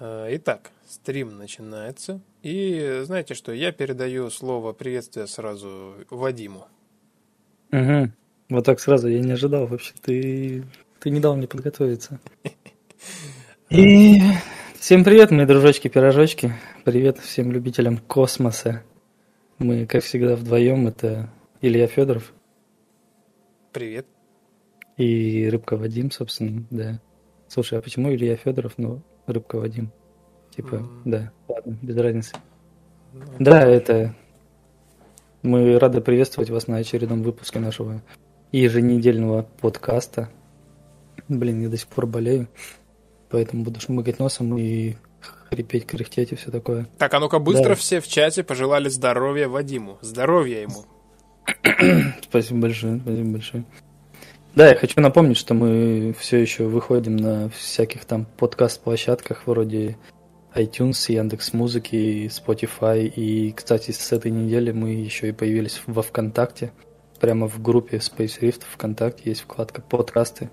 Э, итак, стрим начинается. И знаете что, я передаю слово приветствия сразу Вадиму. Угу. Вот так сразу я не ожидал вообще. Ты, ты не дал мне подготовиться. И всем привет, мои дружочки-пирожочки. Привет всем любителям космоса. Мы, как всегда, вдвоем. Это Илья Федоров. Привет. И Рыбка Вадим, собственно, да. Слушай, а почему Илья Федоров, но Рыбка Вадим? Типа, mm. да, ладно, без разницы. Ну, да, это... Мы рады приветствовать вас на очередном выпуске нашего еженедельного подкаста. Блин, я до сих пор болею, поэтому буду шмыгать носом и хрипеть, кряхтеть и все такое. Так, а ну-ка быстро да. все в чате пожелали здоровья Вадиму. Здоровья ему. спасибо большое, спасибо большое. Да, я хочу напомнить, что мы все еще выходим на всяких там подкаст-площадках вроде iTunes, Яндекс Музыки, Spotify. И, кстати, с этой недели мы еще и появились во ВКонтакте. Прямо в группе Space Rift ВКонтакте есть вкладка подкасты.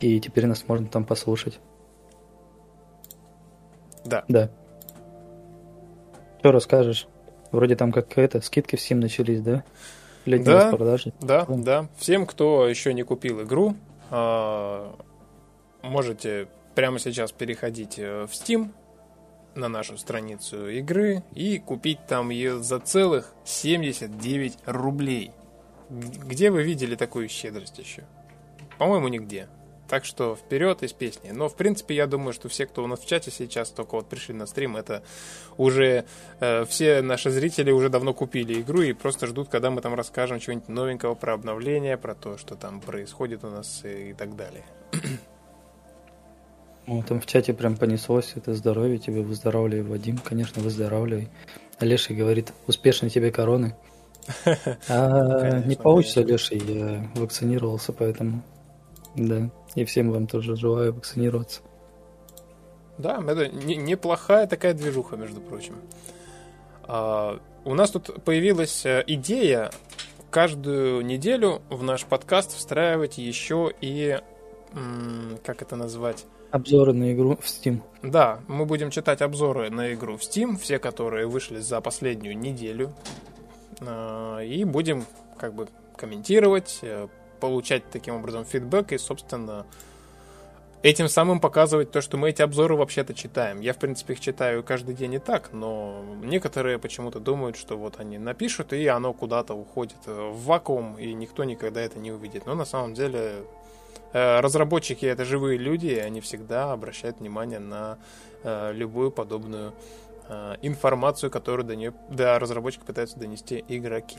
И теперь нас можно там послушать. Да. Да. Что расскажешь? Вроде там какая-то скидки в Steam начались, да? Летние да, распродажи. Да, да. Всем, кто еще не купил игру, а, можете прямо сейчас переходить э, в Steam, на нашу страницу игры и купить там ее за целых 79 рублей. Где вы видели такую щедрость еще? По-моему, нигде. Так что вперед из песни. Но, в принципе, я думаю, что все, кто у нас в чате сейчас только вот пришли на стрим, это уже э, все наши зрители уже давно купили игру и просто ждут, когда мы там расскажем чего-нибудь новенького про обновление, про то, что там происходит у нас и, и так далее. Ну, там в чате прям понеслось, это здоровье тебе, выздоравливай, Вадим, конечно, выздоравливай. Леший говорит, успешной тебе короны. А не получится, Леший, я вакцинировался, поэтому, да, и всем вам тоже желаю вакцинироваться. Да, это неплохая такая движуха, между прочим. А, у нас тут появилась э, идея каждую неделю в наш подкаст встраивать еще и, как это назвать, Обзоры на игру в Steam. Да, мы будем читать обзоры на игру в Steam, все, которые вышли за последнюю неделю. А, и будем как бы комментировать, э, получать таким образом фидбэк и, собственно, этим самым показывать то, что мы эти обзоры вообще-то читаем. Я, в принципе, их читаю каждый день и так, но некоторые почему-то думают, что вот они напишут, и оно куда-то уходит в вакуум, и никто никогда это не увидит. Но на самом деле Э, разработчики это живые люди, и они всегда обращают внимание на э, любую подобную э, информацию, которую до, нее, до разработчика пытаются донести игроки.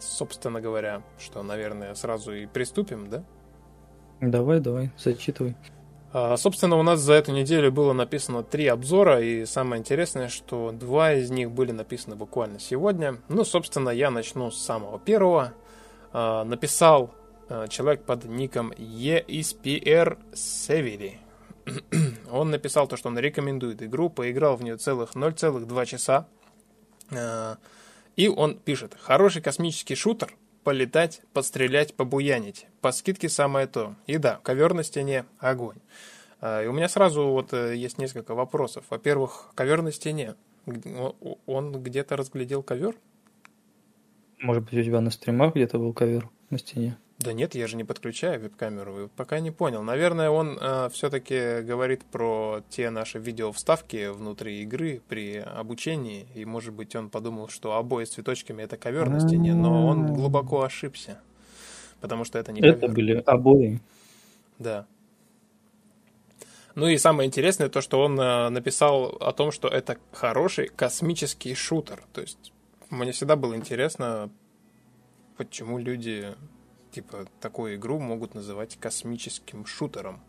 Собственно говоря, что, наверное, сразу и приступим, да? Давай, давай, зачитывай. Собственно, у нас за эту неделю было написано три обзора, и самое интересное, что два из них были написаны буквально сегодня. Ну, собственно, я начну с самого первого. Написал Э, человек под ником ESPR Севили. он написал то, что он рекомендует игру, поиграл в нее целых 0,2 часа. Э, и он пишет, хороший космический шутер, полетать, подстрелять, побуянить. По скидке самое то. И да, ковер на стене, огонь. Э, и у меня сразу вот есть несколько вопросов. Во-первых, ковер на стене. Он где-то разглядел ковер? Может быть, у тебя на стримах где-то был ковер на стене? Да нет, я же не подключаю веб-камеру. Пока не понял. Наверное, он э, все-таки говорит про те наши видео-вставки внутри игры при обучении. И, может быть, он подумал, что обои с цветочками это ковер на стене, но он глубоко ошибся. Потому что это не ковер. Это были обои. Да. Ну и самое интересное то, что он э, написал о том, что это хороший космический шутер. То есть мне всегда было интересно, почему люди типа такую игру могут называть космическим шутером.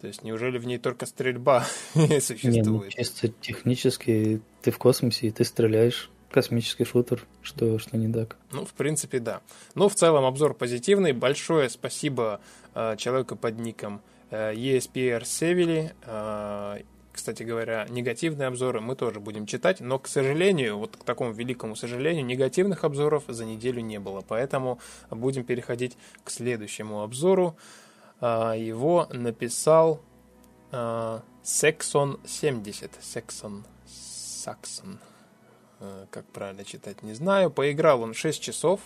То есть неужели в ней только стрельба существует? Не, ну, чисто технически ты в космосе и ты стреляешь. Космический шутер, что, что не так. Ну, в принципе, да. Но в целом обзор позитивный. Большое спасибо э, человеку под ником э, ESPR Севили. Э, кстати говоря, негативные обзоры мы тоже будем читать, но, к сожалению, вот к такому великому сожалению, негативных обзоров за неделю не было, поэтому будем переходить к следующему обзору. А, его написал Sexon 70. Sexon Saxon. Как правильно читать, не знаю. Поиграл он 6 часов.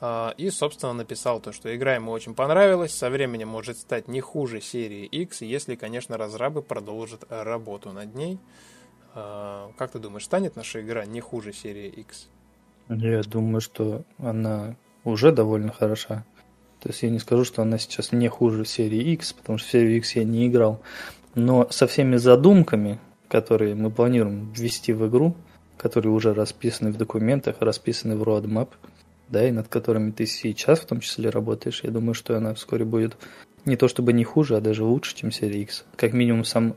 А, и, собственно, написал то, что игра ему очень понравилась, со временем может стать не хуже серии X, если, конечно, разрабы продолжат работу над ней. А, как ты думаешь, станет наша игра не хуже серии X? Я думаю, что она уже довольно хороша. То есть я не скажу, что она сейчас не хуже серии X, потому что в серию X я не играл. Но со всеми задумками, которые мы планируем ввести в игру, которые уже расписаны в документах, расписаны в roadmap, да, и над которыми ты сейчас в том числе работаешь, я думаю, что она вскоре будет не то чтобы не хуже, а даже лучше, чем серия X. Как минимум сам,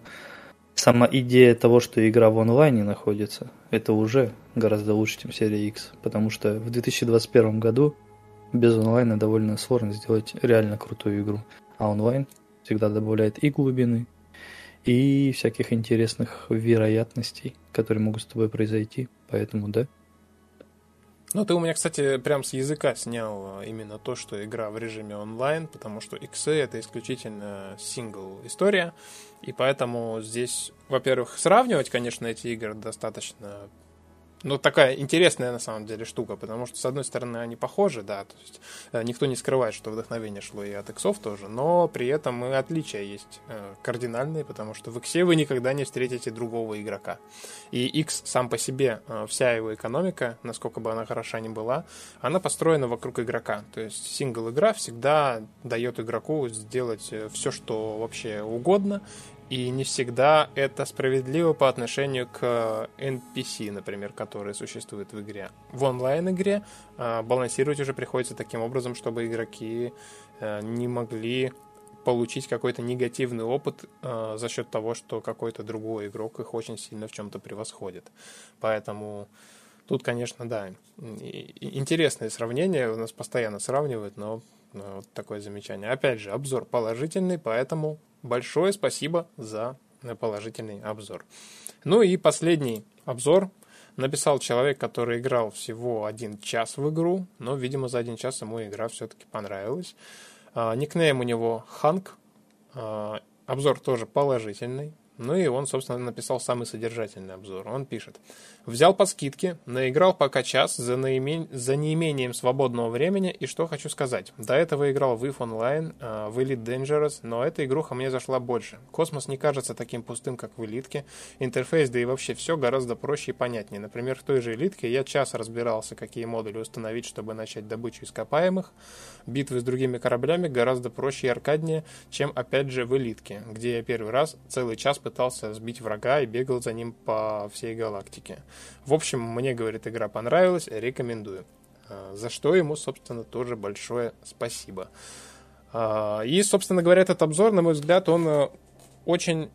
сама идея того, что игра в онлайне находится, это уже гораздо лучше, чем серия X, потому что в 2021 году без онлайна довольно сложно сделать реально крутую игру, а онлайн всегда добавляет и глубины, и всяких интересных вероятностей, которые могут с тобой произойти, поэтому да, ну, ты у меня, кстати, прям с языка снял именно то, что игра в режиме онлайн, потому что иксы это исключительно сингл история, и поэтому здесь, во-первых, сравнивать, конечно, эти игры достаточно ну, такая интересная на самом деле штука, потому что, с одной стороны, они похожи, да, то есть э, никто не скрывает, что вдохновение шло и от иксов тоже, но при этом и отличия есть э, кардинальные, потому что в иксе вы никогда не встретите другого игрока. И X сам по себе, э, вся его экономика, насколько бы она хороша ни была, она построена вокруг игрока. То есть сингл-игра всегда дает игроку сделать все, что вообще угодно, и не всегда это справедливо по отношению к NPC, например, которые существуют в игре. В онлайн-игре э, балансировать уже приходится таким образом, чтобы игроки э, не могли получить какой-то негативный опыт э, за счет того, что какой-то другой игрок их очень сильно в чем-то превосходит. Поэтому тут, конечно, да, интересное сравнение, у нас постоянно сравнивают, но вот такое замечание. Опять же, обзор положительный, поэтому большое спасибо за положительный обзор. Ну и последний обзор написал человек, который играл всего один час в игру, но, видимо, за один час ему игра все-таки понравилась. А, никнейм у него Ханк. А, обзор тоже положительный. Ну и он, собственно, написал самый содержательный обзор. Он пишет. Взял по скидке, наиграл пока час за, наимен... за неимением свободного времени, и что хочу сказать. До этого играл в EVE Online, э, в Elite Dangerous, но эта игруха мне зашла больше. Космос не кажется таким пустым, как в Элитке. Интерфейс, да и вообще все гораздо проще и понятнее. Например, в той же Элитке я час разбирался, какие модули установить, чтобы начать добычу ископаемых. Битвы с другими кораблями гораздо проще и аркаднее, чем, опять же, в Элитке, где я первый раз целый час пытался сбить врага и бегал за ним по всей галактике. В общем, мне, говорит, игра понравилась, рекомендую. А, за что ему, собственно, тоже большое спасибо. А, и, собственно говоря, этот обзор, на мой взгляд, он э, очень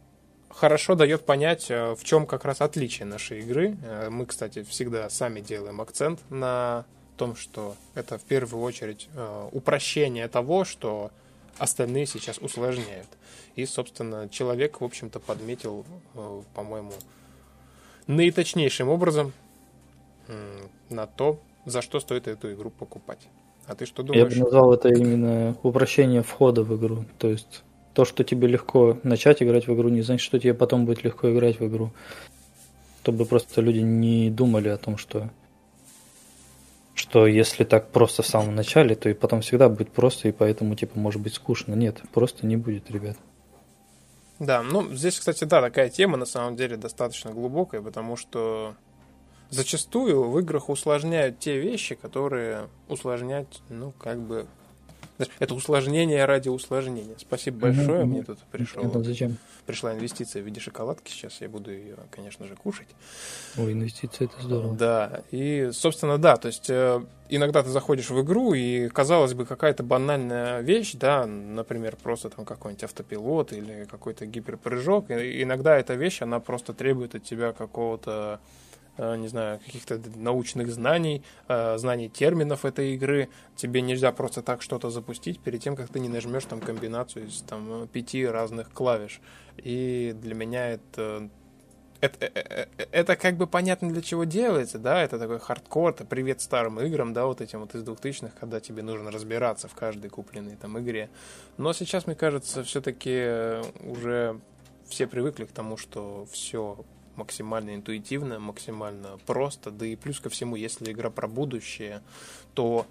хорошо дает понять, э, в чем как раз отличие нашей игры. Э, мы, кстати, всегда сами делаем акцент на том, что это в первую очередь упрощение того, что остальные сейчас усложняют. И, собственно, человек, в общем-то, подметил, по-моему, наиточнейшим образом на то, за что стоит эту игру покупать. А ты что думаешь? Я бы назвал это именно упрощение входа в игру. То есть то, что тебе легко начать играть в игру, не значит, что тебе потом будет легко играть в игру. Чтобы просто люди не думали о том, что что если так просто в самом начале, то и потом всегда будет просто, и поэтому, типа, может быть скучно. Нет, просто не будет, ребят. Да, ну, здесь, кстати, да, такая тема, на самом деле, достаточно глубокая, потому что зачастую в играх усложняют те вещи, которые усложнять, ну, как бы, это усложнение ради усложнения. Спасибо большое. Мне тут пришло, это зачем? пришла инвестиция в виде шоколадки. Сейчас я буду ее, конечно же, кушать. Ой, инвестиция это здорово. Да. И, собственно, да, то есть э, иногда ты заходишь в игру, и, казалось бы, какая-то банальная вещь, да, например, просто там какой-нибудь автопилот или какой-то гиперпрыжок. И иногда эта вещь, она просто требует от тебя какого-то не знаю, каких-то научных знаний, э, знаний терминов этой игры. Тебе нельзя просто так что-то запустить перед тем, как ты не нажмешь там комбинацию из там пяти разных клавиш. И для меня это это, это, это как бы понятно для чего делается, да, это такой хардкор, это привет старым играм, да, вот этим вот из двухтысячных, когда тебе нужно разбираться в каждой купленной там игре. Но сейчас, мне кажется, все-таки уже все привыкли к тому, что все максимально интуитивно, максимально просто, да и плюс ко всему, если игра про будущее, то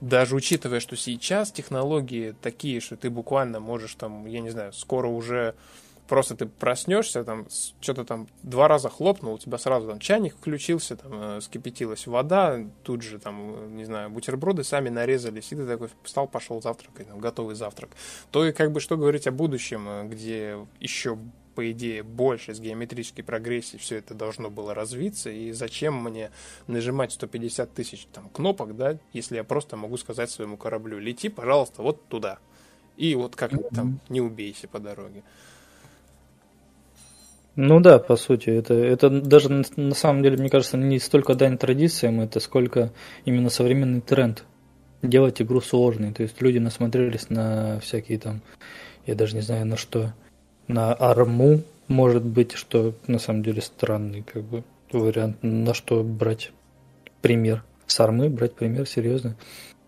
даже учитывая, что сейчас технологии такие, что ты буквально можешь там, я не знаю, скоро уже просто ты проснешься, там что-то там два раза хлопнул, у тебя сразу там чайник включился, там э, скипятилась вода, тут же там, не знаю, бутерброды сами нарезались, и ты такой встал, пошел завтракать, там, готовый завтрак. То и как бы что говорить о будущем, э, где еще по идее, больше с геометрической прогрессией все это должно было развиться, и зачем мне нажимать 150 тысяч там, кнопок, да, если я просто могу сказать своему кораблю, лети, пожалуйста, вот туда. И вот как там, не убейся по дороге. Ну да, по сути, это, это даже на самом деле, мне кажется, не столько дань традициям, это сколько именно современный тренд. Делать игру сложной. То есть люди насмотрелись на всякие там, я даже не знаю на что, на арму, может быть, что на самом деле странный как бы вариант, на что брать пример. С армы брать пример, серьезно.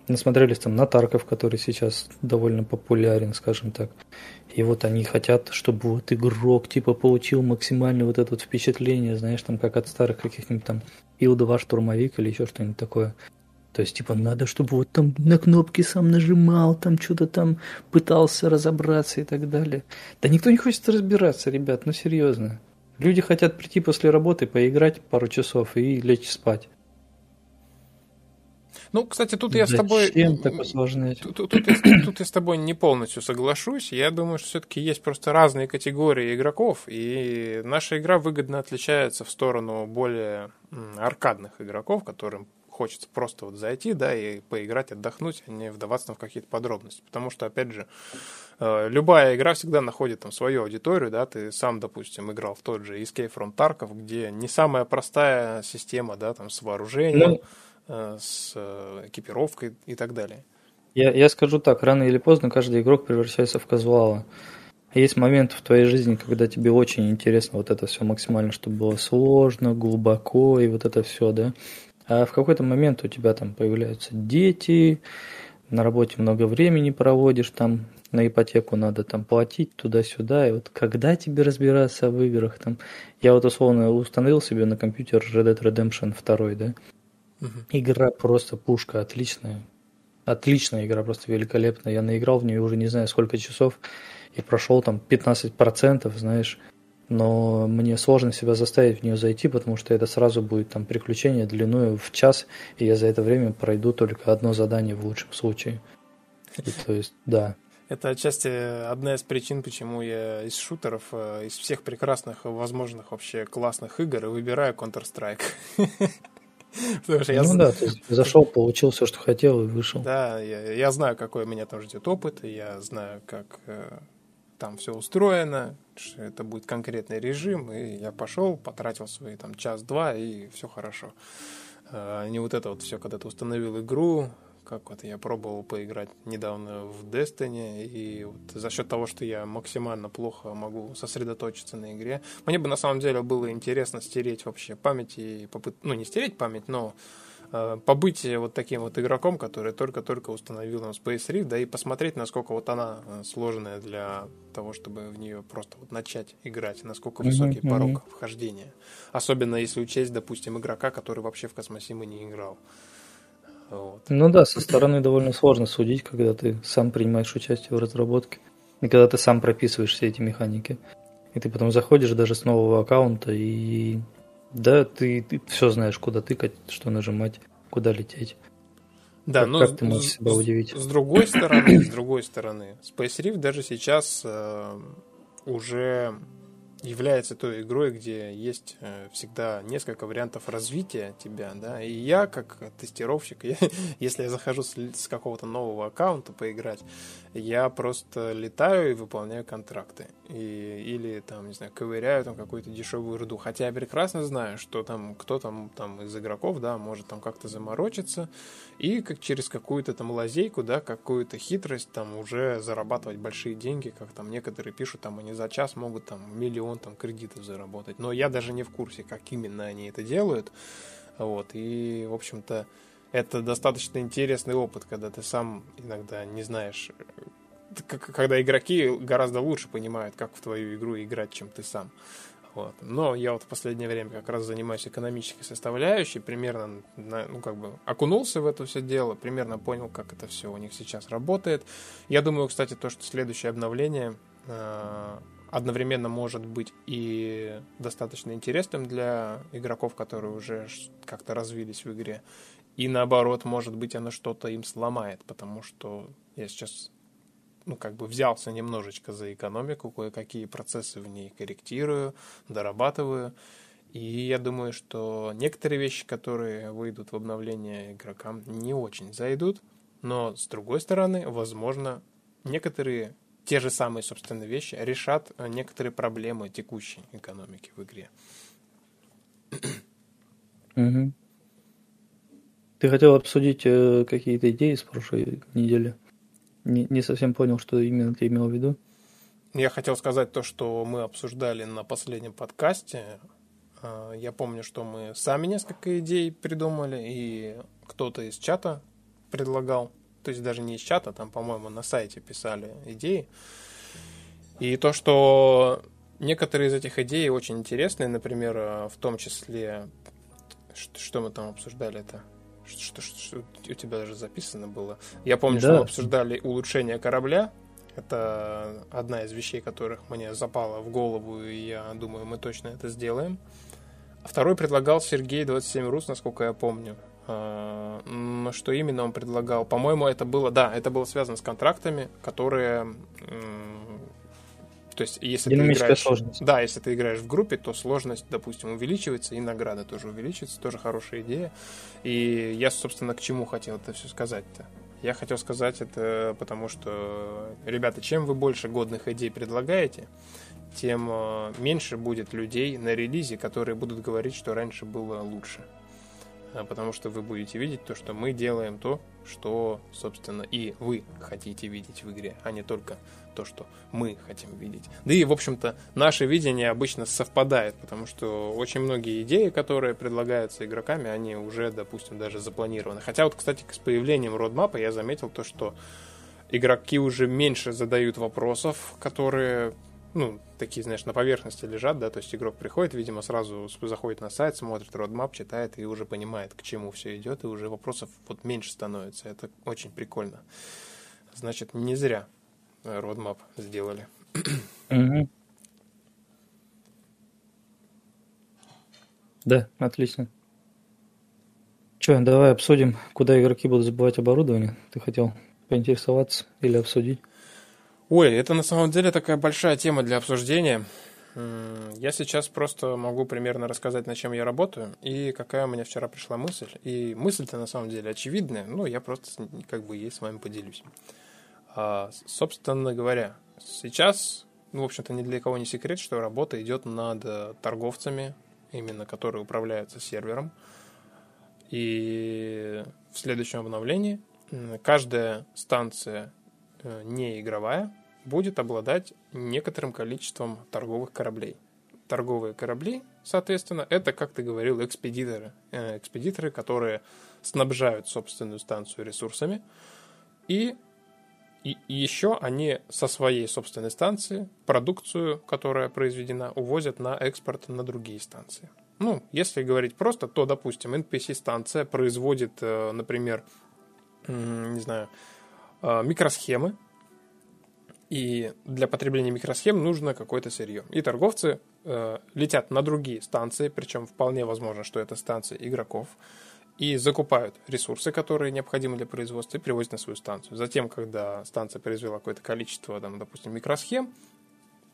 Насмотрелись там на Тарков, который сейчас довольно популярен, скажем так. И вот они хотят, чтобы вот игрок типа получил максимально вот это вот впечатление, знаешь, там как от старых каких-нибудь там Ил-2 штурмовик или еще что-нибудь такое. То есть, типа, надо, чтобы вот там на кнопки сам нажимал, там что-то там пытался разобраться и так далее. Да никто не хочет разбираться, ребят, ну серьезно. Люди хотят прийти после работы, поиграть пару часов и лечь спать. Ну, кстати, тут я с тобой... так усложнять? Тут, тут, тут, я, тут я с тобой не полностью соглашусь. Я думаю, что все-таки есть просто разные категории игроков, и наша игра выгодно отличается в сторону более аркадных игроков, которым хочется просто вот зайти, да, и поиграть, отдохнуть, а не вдаваться в какие-то подробности. Потому что, опять же, э, любая игра всегда находит там свою аудиторию, да, ты сам, допустим, играл в тот же Escape from Tarkov, где не самая простая система, да, там, с вооружением, ну, э, с э, экипировкой и так далее. Я, я скажу так, рано или поздно каждый игрок превращается в казуала. Есть момент в твоей жизни, когда тебе очень интересно вот это все максимально, чтобы было сложно, глубоко и вот это все, да. А в какой-то момент у тебя там появляются дети, на работе много времени проводишь, там на ипотеку надо там платить туда-сюда, и вот когда тебе разбираться в играх, там, я вот условно установил себе на компьютер Red Dead Redemption 2, да, угу. игра просто пушка, отличная, отличная игра, просто великолепная, я наиграл в нее уже не знаю сколько часов, и прошел там 15%, знаешь, но мне сложно себя заставить в нее зайти, потому что это сразу будет там приключение длиной в час, и я за это время пройду только одно задание в лучшем случае. И, то есть, да. Это отчасти одна из причин, почему я из шутеров, э, из всех прекрасных, возможных вообще классных игр выбираю Counter-Strike. Потому что я... Ну да, ты зашел, получил все, что хотел и вышел. Да, я, я знаю, какой меня там ждет опыт, и я знаю, как э, там все устроено, что это будет конкретный режим, и я пошел, потратил свои там час-два, и все хорошо. А не вот это вот все, когда ты установил игру, как вот я пробовал поиграть недавно в Destiny, и вот за счет того, что я максимально плохо могу сосредоточиться на игре, мне бы на самом деле было интересно стереть вообще память и попыт... ну не стереть память, но побыть вот таким вот игроком, который только-только установил нам Space Rift, да и посмотреть, насколько вот она э, сложная для того, чтобы в нее просто вот начать играть, насколько высокий mm-hmm. порог вхождения. Особенно если учесть, допустим, игрока, который вообще в Космосимы не играл. Вот. Ну да, со стороны довольно сложно судить, когда ты сам принимаешь участие в разработке. И когда ты сам прописываешь все эти механики. И ты потом заходишь даже с нового аккаунта и да, ты, ты все знаешь, куда тыкать, что нажимать, куда лететь. Да, как, но как ты можешь себя удивить? С другой стороны, с другой стороны, Space Rift даже сейчас э, уже является той игрой, где есть э, всегда несколько вариантов развития тебя, да, и я, как тестировщик, я, если я захожу с, с какого-то нового аккаунта поиграть, я просто летаю и выполняю контракты, и, или там, не знаю, ковыряю там какую-то дешевую руду, хотя я прекрасно знаю, что там кто там, там из игроков, да, может там как-то заморочиться, и как через какую-то там лазейку, да, какую-то хитрость там уже зарабатывать большие деньги, как там некоторые пишут, там они за час могут там миллион там кредитов заработать. Но я даже не в курсе, как именно они это делают. Вот, и, в общем-то, это достаточно интересный опыт, когда ты сам иногда не знаешь, когда игроки гораздо лучше понимают, как в твою игру играть, чем ты сам. Вот. Но я вот в последнее время как раз занимаюсь экономической составляющей, примерно, ну, как бы окунулся в это все дело, примерно понял, как это все у них сейчас работает. Я думаю, кстати, то, что следующее обновление э, одновременно может быть и достаточно интересным для игроков, которые уже как-то развились в игре, и наоборот, может быть, оно что-то им сломает, потому что я сейчас ну, как бы взялся немножечко за экономику, кое-какие процессы в ней корректирую, дорабатываю. И я думаю, что некоторые вещи, которые выйдут в обновление игрокам, не очень зайдут. Но, с другой стороны, возможно, некоторые те же самые, собственно, вещи решат некоторые проблемы текущей экономики в игре. Угу. Ты хотел обсудить э, какие-то идеи с прошлой недели? Не, не совсем понял, что именно ты имел в виду. Я хотел сказать то, что мы обсуждали на последнем подкасте. А, я помню, что мы сами несколько идей придумали, и кто-то из чата предлагал. То есть даже не из чата, там, по-моему, на сайте писали идеи. И то, что некоторые из этих идей очень интересные, например, в том числе, что мы там обсуждали это? Что, что, что у тебя даже записано было. Я помню, да. что мы обсуждали улучшение корабля. Это одна из вещей, которых мне запала в голову, и я думаю, мы точно это сделаем. А второй предлагал Сергей 27 Рус, насколько я помню. А, но что именно он предлагал? По-моему, это было, да, это было связано с контрактами, которые то есть, если ты играешь, сложность. Да, если ты играешь в группе, то сложность, допустим, увеличивается, и награда тоже увеличивается, тоже хорошая идея. И я, собственно, к чему хотел это все сказать-то? Я хотел сказать это потому, что, ребята, чем вы больше годных идей предлагаете, тем э, меньше будет людей на релизе, которые будут говорить, что раньше было лучше. А потому что вы будете видеть то, что мы делаем то, что, собственно, и вы хотите видеть в игре, а не только то, что мы хотим видеть. Да и, в общем-то, наше видение обычно совпадает, потому что очень многие идеи, которые предлагаются игроками, они уже, допустим, даже запланированы. Хотя вот, кстати, с появлением родмапа я заметил то, что игроки уже меньше задают вопросов, которые ну, такие, знаешь, на поверхности лежат, да, то есть игрок приходит, видимо, сразу заходит на сайт, смотрит родмап, читает и уже понимает, к чему все идет, и уже вопросов вот меньше становится. Это очень прикольно. Значит, не зря родмап сделали. Да, отлично. Че, давай обсудим, куда игроки будут забывать оборудование. Ты хотел поинтересоваться или обсудить? Ой, это на самом деле такая большая тема для обсуждения. Я сейчас просто могу примерно рассказать, на чем я работаю, и какая у меня вчера пришла мысль. И мысль-то на самом деле очевидная, но я просто как бы ей с вами поделюсь. А, собственно говоря, сейчас, ну, в общем-то, ни для кого не секрет, что работа идет над э, торговцами, именно которые управляются сервером. И в следующем обновлении каждая станция не игровая будет обладать некоторым количеством торговых кораблей. Торговые корабли, соответственно, это, как ты говорил, экспедиторы. Э, экспедиторы, которые снабжают собственную станцию ресурсами и и, еще они со своей собственной станции продукцию, которая произведена, увозят на экспорт на другие станции. Ну, если говорить просто, то, допустим, NPC-станция производит, э, например, не знаю, э, микросхемы, и для потребления микросхем нужно какое-то сырье. И торговцы э, летят на другие станции, причем вполне возможно, что это станции игроков, и закупают ресурсы, которые необходимы для производства, и привозят на свою станцию. Затем, когда станция произвела какое-то количество, там, допустим, микросхем,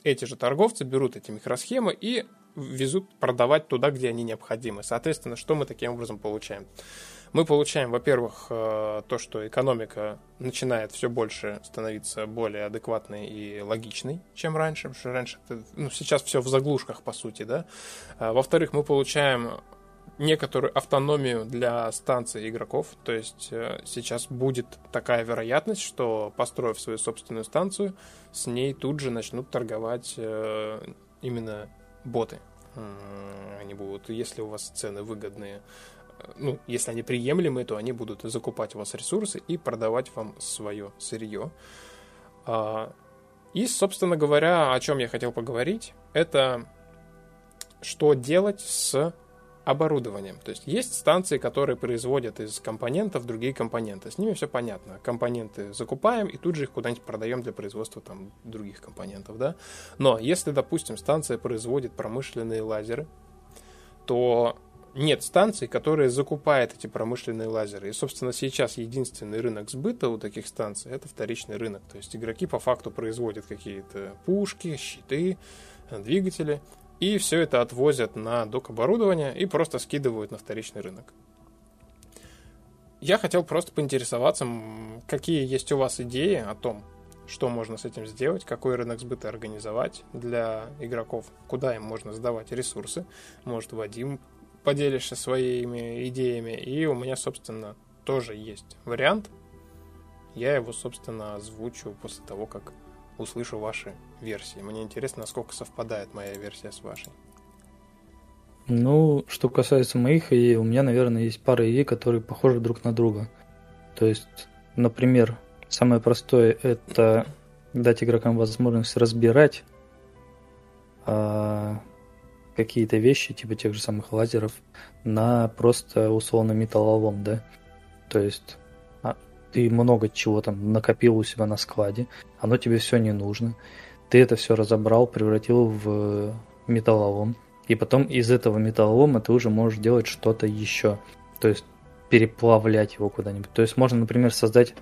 эти же торговцы берут эти микросхемы и везут продавать туда, где они необходимы. Соответственно, что мы таким образом получаем? Мы получаем, во-первых, э, то, что экономика начинает все больше становиться более адекватной и логичной, чем раньше, потому что раньше, ну, сейчас все в заглушках, по сути, да. А, во-вторых, мы получаем некоторую автономию для станций игроков. То есть э, сейчас будет такая вероятность, что построив свою собственную станцию, с ней тут же начнут торговать э, именно боты. Они будут, если у вас цены выгодные, ну, если они приемлемые, то они будут закупать у вас ресурсы и продавать вам свое сырье. А, и, собственно говоря, о чем я хотел поговорить, это что делать с оборудованием. То есть есть станции, которые производят из компонентов другие компоненты. С ними все понятно. Компоненты закупаем и тут же их куда-нибудь продаем для производства там, других компонентов. Да? Но если, допустим, станция производит промышленные лазеры, то нет станций, которые закупают эти промышленные лазеры. И, собственно, сейчас единственный рынок сбыта у таких станций – это вторичный рынок. То есть игроки по факту производят какие-то пушки, щиты, двигатели – и все это отвозят на док оборудование и просто скидывают на вторичный рынок. Я хотел просто поинтересоваться, какие есть у вас идеи о том, что можно с этим сделать, какой рынок сбыта организовать для игроков, куда им можно сдавать ресурсы. Может, Вадим поделишься своими идеями. И у меня, собственно, тоже есть вариант. Я его, собственно, озвучу после того, как услышу ваши версии. Мне интересно, насколько совпадает моя версия с вашей. Ну, что касается моих идей, у меня, наверное, есть пара идей, которые похожи друг на друга. То есть, например, самое простое – это дать игрокам возможность разбирать а, какие-то вещи, типа тех же самых лазеров, на просто условно металлолом, да. То есть ты много чего там накопил у себя на складе, оно тебе все не нужно. Ты это все разобрал, превратил в металлолом. И потом из этого металлолома ты уже можешь делать что-то еще. То есть переплавлять его куда-нибудь. То есть можно, например, создать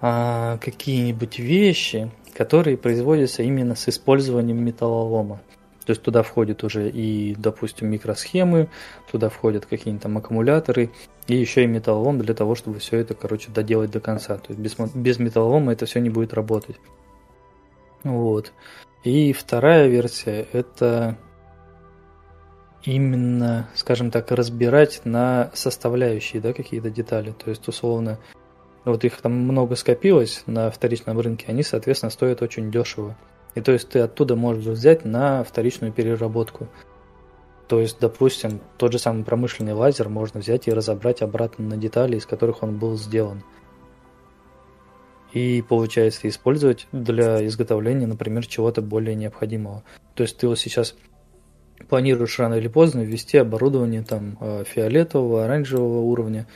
а, какие-нибудь вещи, которые производятся именно с использованием металлолома. То есть туда входят уже и, допустим, микросхемы, туда входят какие-нибудь там аккумуляторы, и еще и металлолом для того, чтобы все это, короче, доделать до конца. То есть без, без металлолома это все не будет работать. Вот. И вторая версия это именно, скажем так, разбирать на составляющие, да, какие-то детали. То есть, условно, вот их там много скопилось на вторичном рынке, они, соответственно, стоят очень дешево. И то есть ты оттуда можешь взять на вторичную переработку. То есть, допустим, тот же самый промышленный лазер можно взять и разобрать обратно на детали, из которых он был сделан. И получается использовать для изготовления, например, чего-то более необходимого. То есть ты вот сейчас планируешь рано или поздно ввести оборудование там э, фиолетового, оранжевого уровня,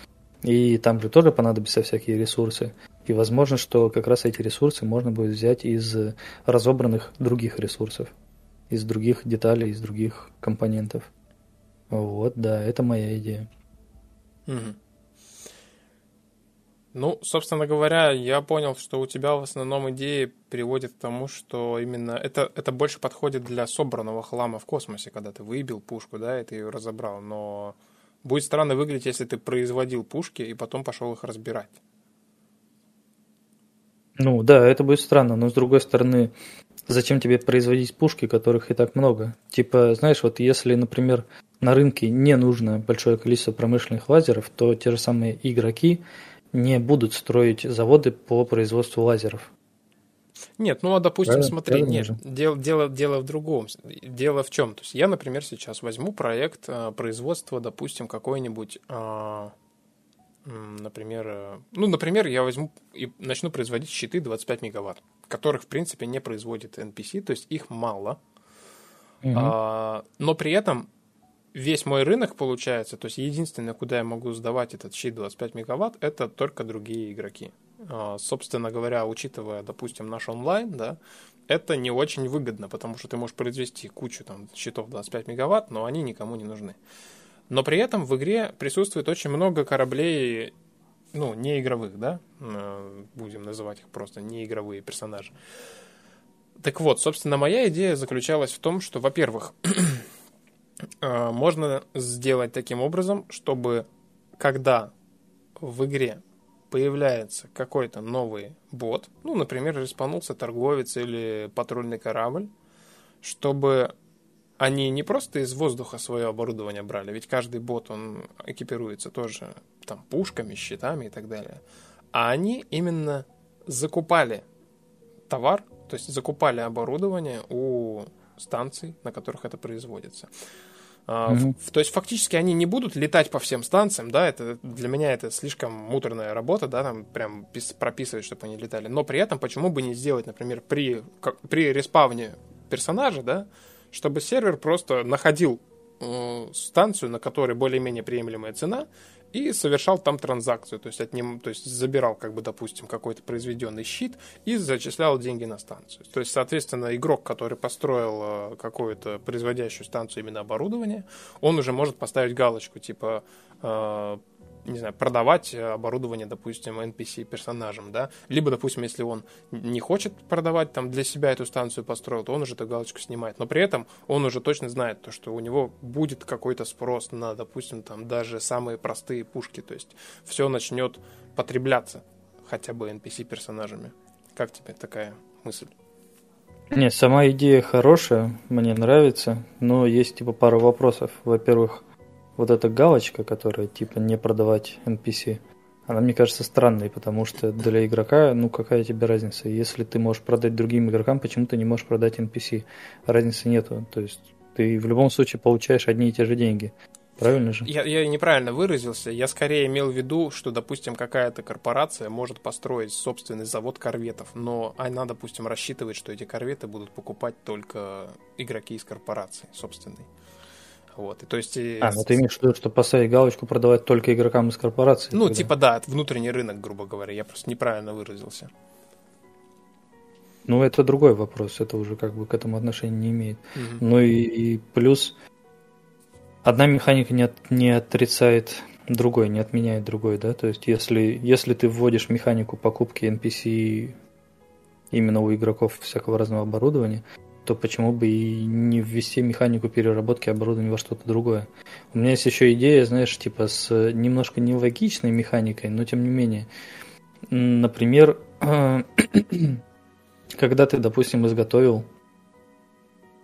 и там же тоже понадобятся всякие ресурсы. И возможно, что как раз эти ресурсы можно будет взять из разобранных других ресурсов, из других деталей, из других компонентов. Вот, да, это моя идея. Угу. Ну, собственно говоря, я понял, что у тебя в основном идеи приводят к тому, что именно это, это больше подходит для собранного хлама в космосе, когда ты выбил пушку, да, и ты ее разобрал. Но будет странно выглядеть, если ты производил пушки и потом пошел их разбирать. Ну да, это будет странно, но с другой стороны, зачем тебе производить пушки, которых и так много? Типа, знаешь, вот если, например, на рынке не нужно большое количество промышленных лазеров, то те же самые игроки не будут строить заводы по производству лазеров. Нет, ну а допустим, да, смотри, нет, дело, дело, дело в другом. Дело в чем? То есть я, например, сейчас возьму проект э, производства, допустим, какой-нибудь э, например, э, ну, например, я возьму и начну производить щиты 25 мегаватт, которых, в принципе, не производит NPC, то есть их мало. Угу. А, но при этом весь мой рынок получается, то есть единственное, куда я могу сдавать этот щит 25 мегаватт, это только другие игроки. А, собственно говоря, учитывая, допустим, наш онлайн, да, это не очень выгодно, потому что ты можешь произвести кучу там щитов 25 мегаватт, но они никому не нужны. Но при этом в игре присутствует очень много кораблей, ну, не игровых, да, будем называть их просто не игровые персонажи. Так вот, собственно, моя идея заключалась в том, что, во-первых, э, можно сделать таким образом, чтобы когда в игре появляется какой-то новый бот, ну, например, респанулся торговец или патрульный корабль, чтобы они не просто из воздуха свое оборудование брали, ведь каждый бот, он экипируется тоже там пушками, щитами и так далее. А они именно закупали товар, то есть закупали оборудование у станций, на которых это производится. Mm-hmm. То есть фактически они не будут летать по всем станциям, да, это для меня это слишком муторная работа, да, там прям прописывать, чтобы они летали. Но при этом почему бы не сделать, например, при, при респавне персонажа, да, чтобы сервер просто находил э, станцию, на которой более-менее приемлемая цена, и совершал там транзакцию, то есть от ним, то есть забирал, как бы, допустим, какой-то произведенный щит и зачислял деньги на станцию. То есть, соответственно, игрок, который построил э, какую-то производящую станцию именно оборудование, он уже может поставить галочку, типа э, не знаю, продавать оборудование, допустим, NPC-персонажам, да, либо, допустим, если он не хочет продавать там для себя эту станцию построил, то он уже эту галочку снимает, но при этом он уже точно знает то, что у него будет какой-то спрос на, допустим, там даже самые простые пушки, то есть все начнет потребляться хотя бы NPC-персонажами. Как тебе такая мысль? Не, сама идея хорошая, мне нравится, но есть типа пара вопросов. Во-первых, вот эта галочка, которая типа не продавать NPC, она мне кажется странной, потому что для игрока, ну какая тебе разница? Если ты можешь продать другим игрокам, почему ты не можешь продать NPC? Разницы нету. То есть ты в любом случае получаешь одни и те же деньги. Правильно же? Я, я неправильно выразился. Я скорее имел в виду, что, допустим, какая-то корпорация может построить собственный завод корветов, но она, допустим, рассчитывает, что эти корветы будут покупать только игроки из корпорации собственной. Вот, и то есть... А, ну ты имеешь в виду, что поставить галочку продавать только игрокам из корпорации? Ну, тогда? типа да, внутренний рынок, грубо говоря. Я просто неправильно выразился. Ну, это другой вопрос, это уже как бы к этому отношения не имеет. Угу. Ну и, и плюс одна механика не, от, не отрицает другой, не отменяет другой, да? То есть если, если ты вводишь механику покупки NPC именно у игроков всякого разного оборудования, то почему бы и не ввести механику переработки оборудования во что-то другое. У меня есть еще идея, знаешь, типа с немножко нелогичной механикой, но тем не менее. Например, когда ты, допустим, изготовил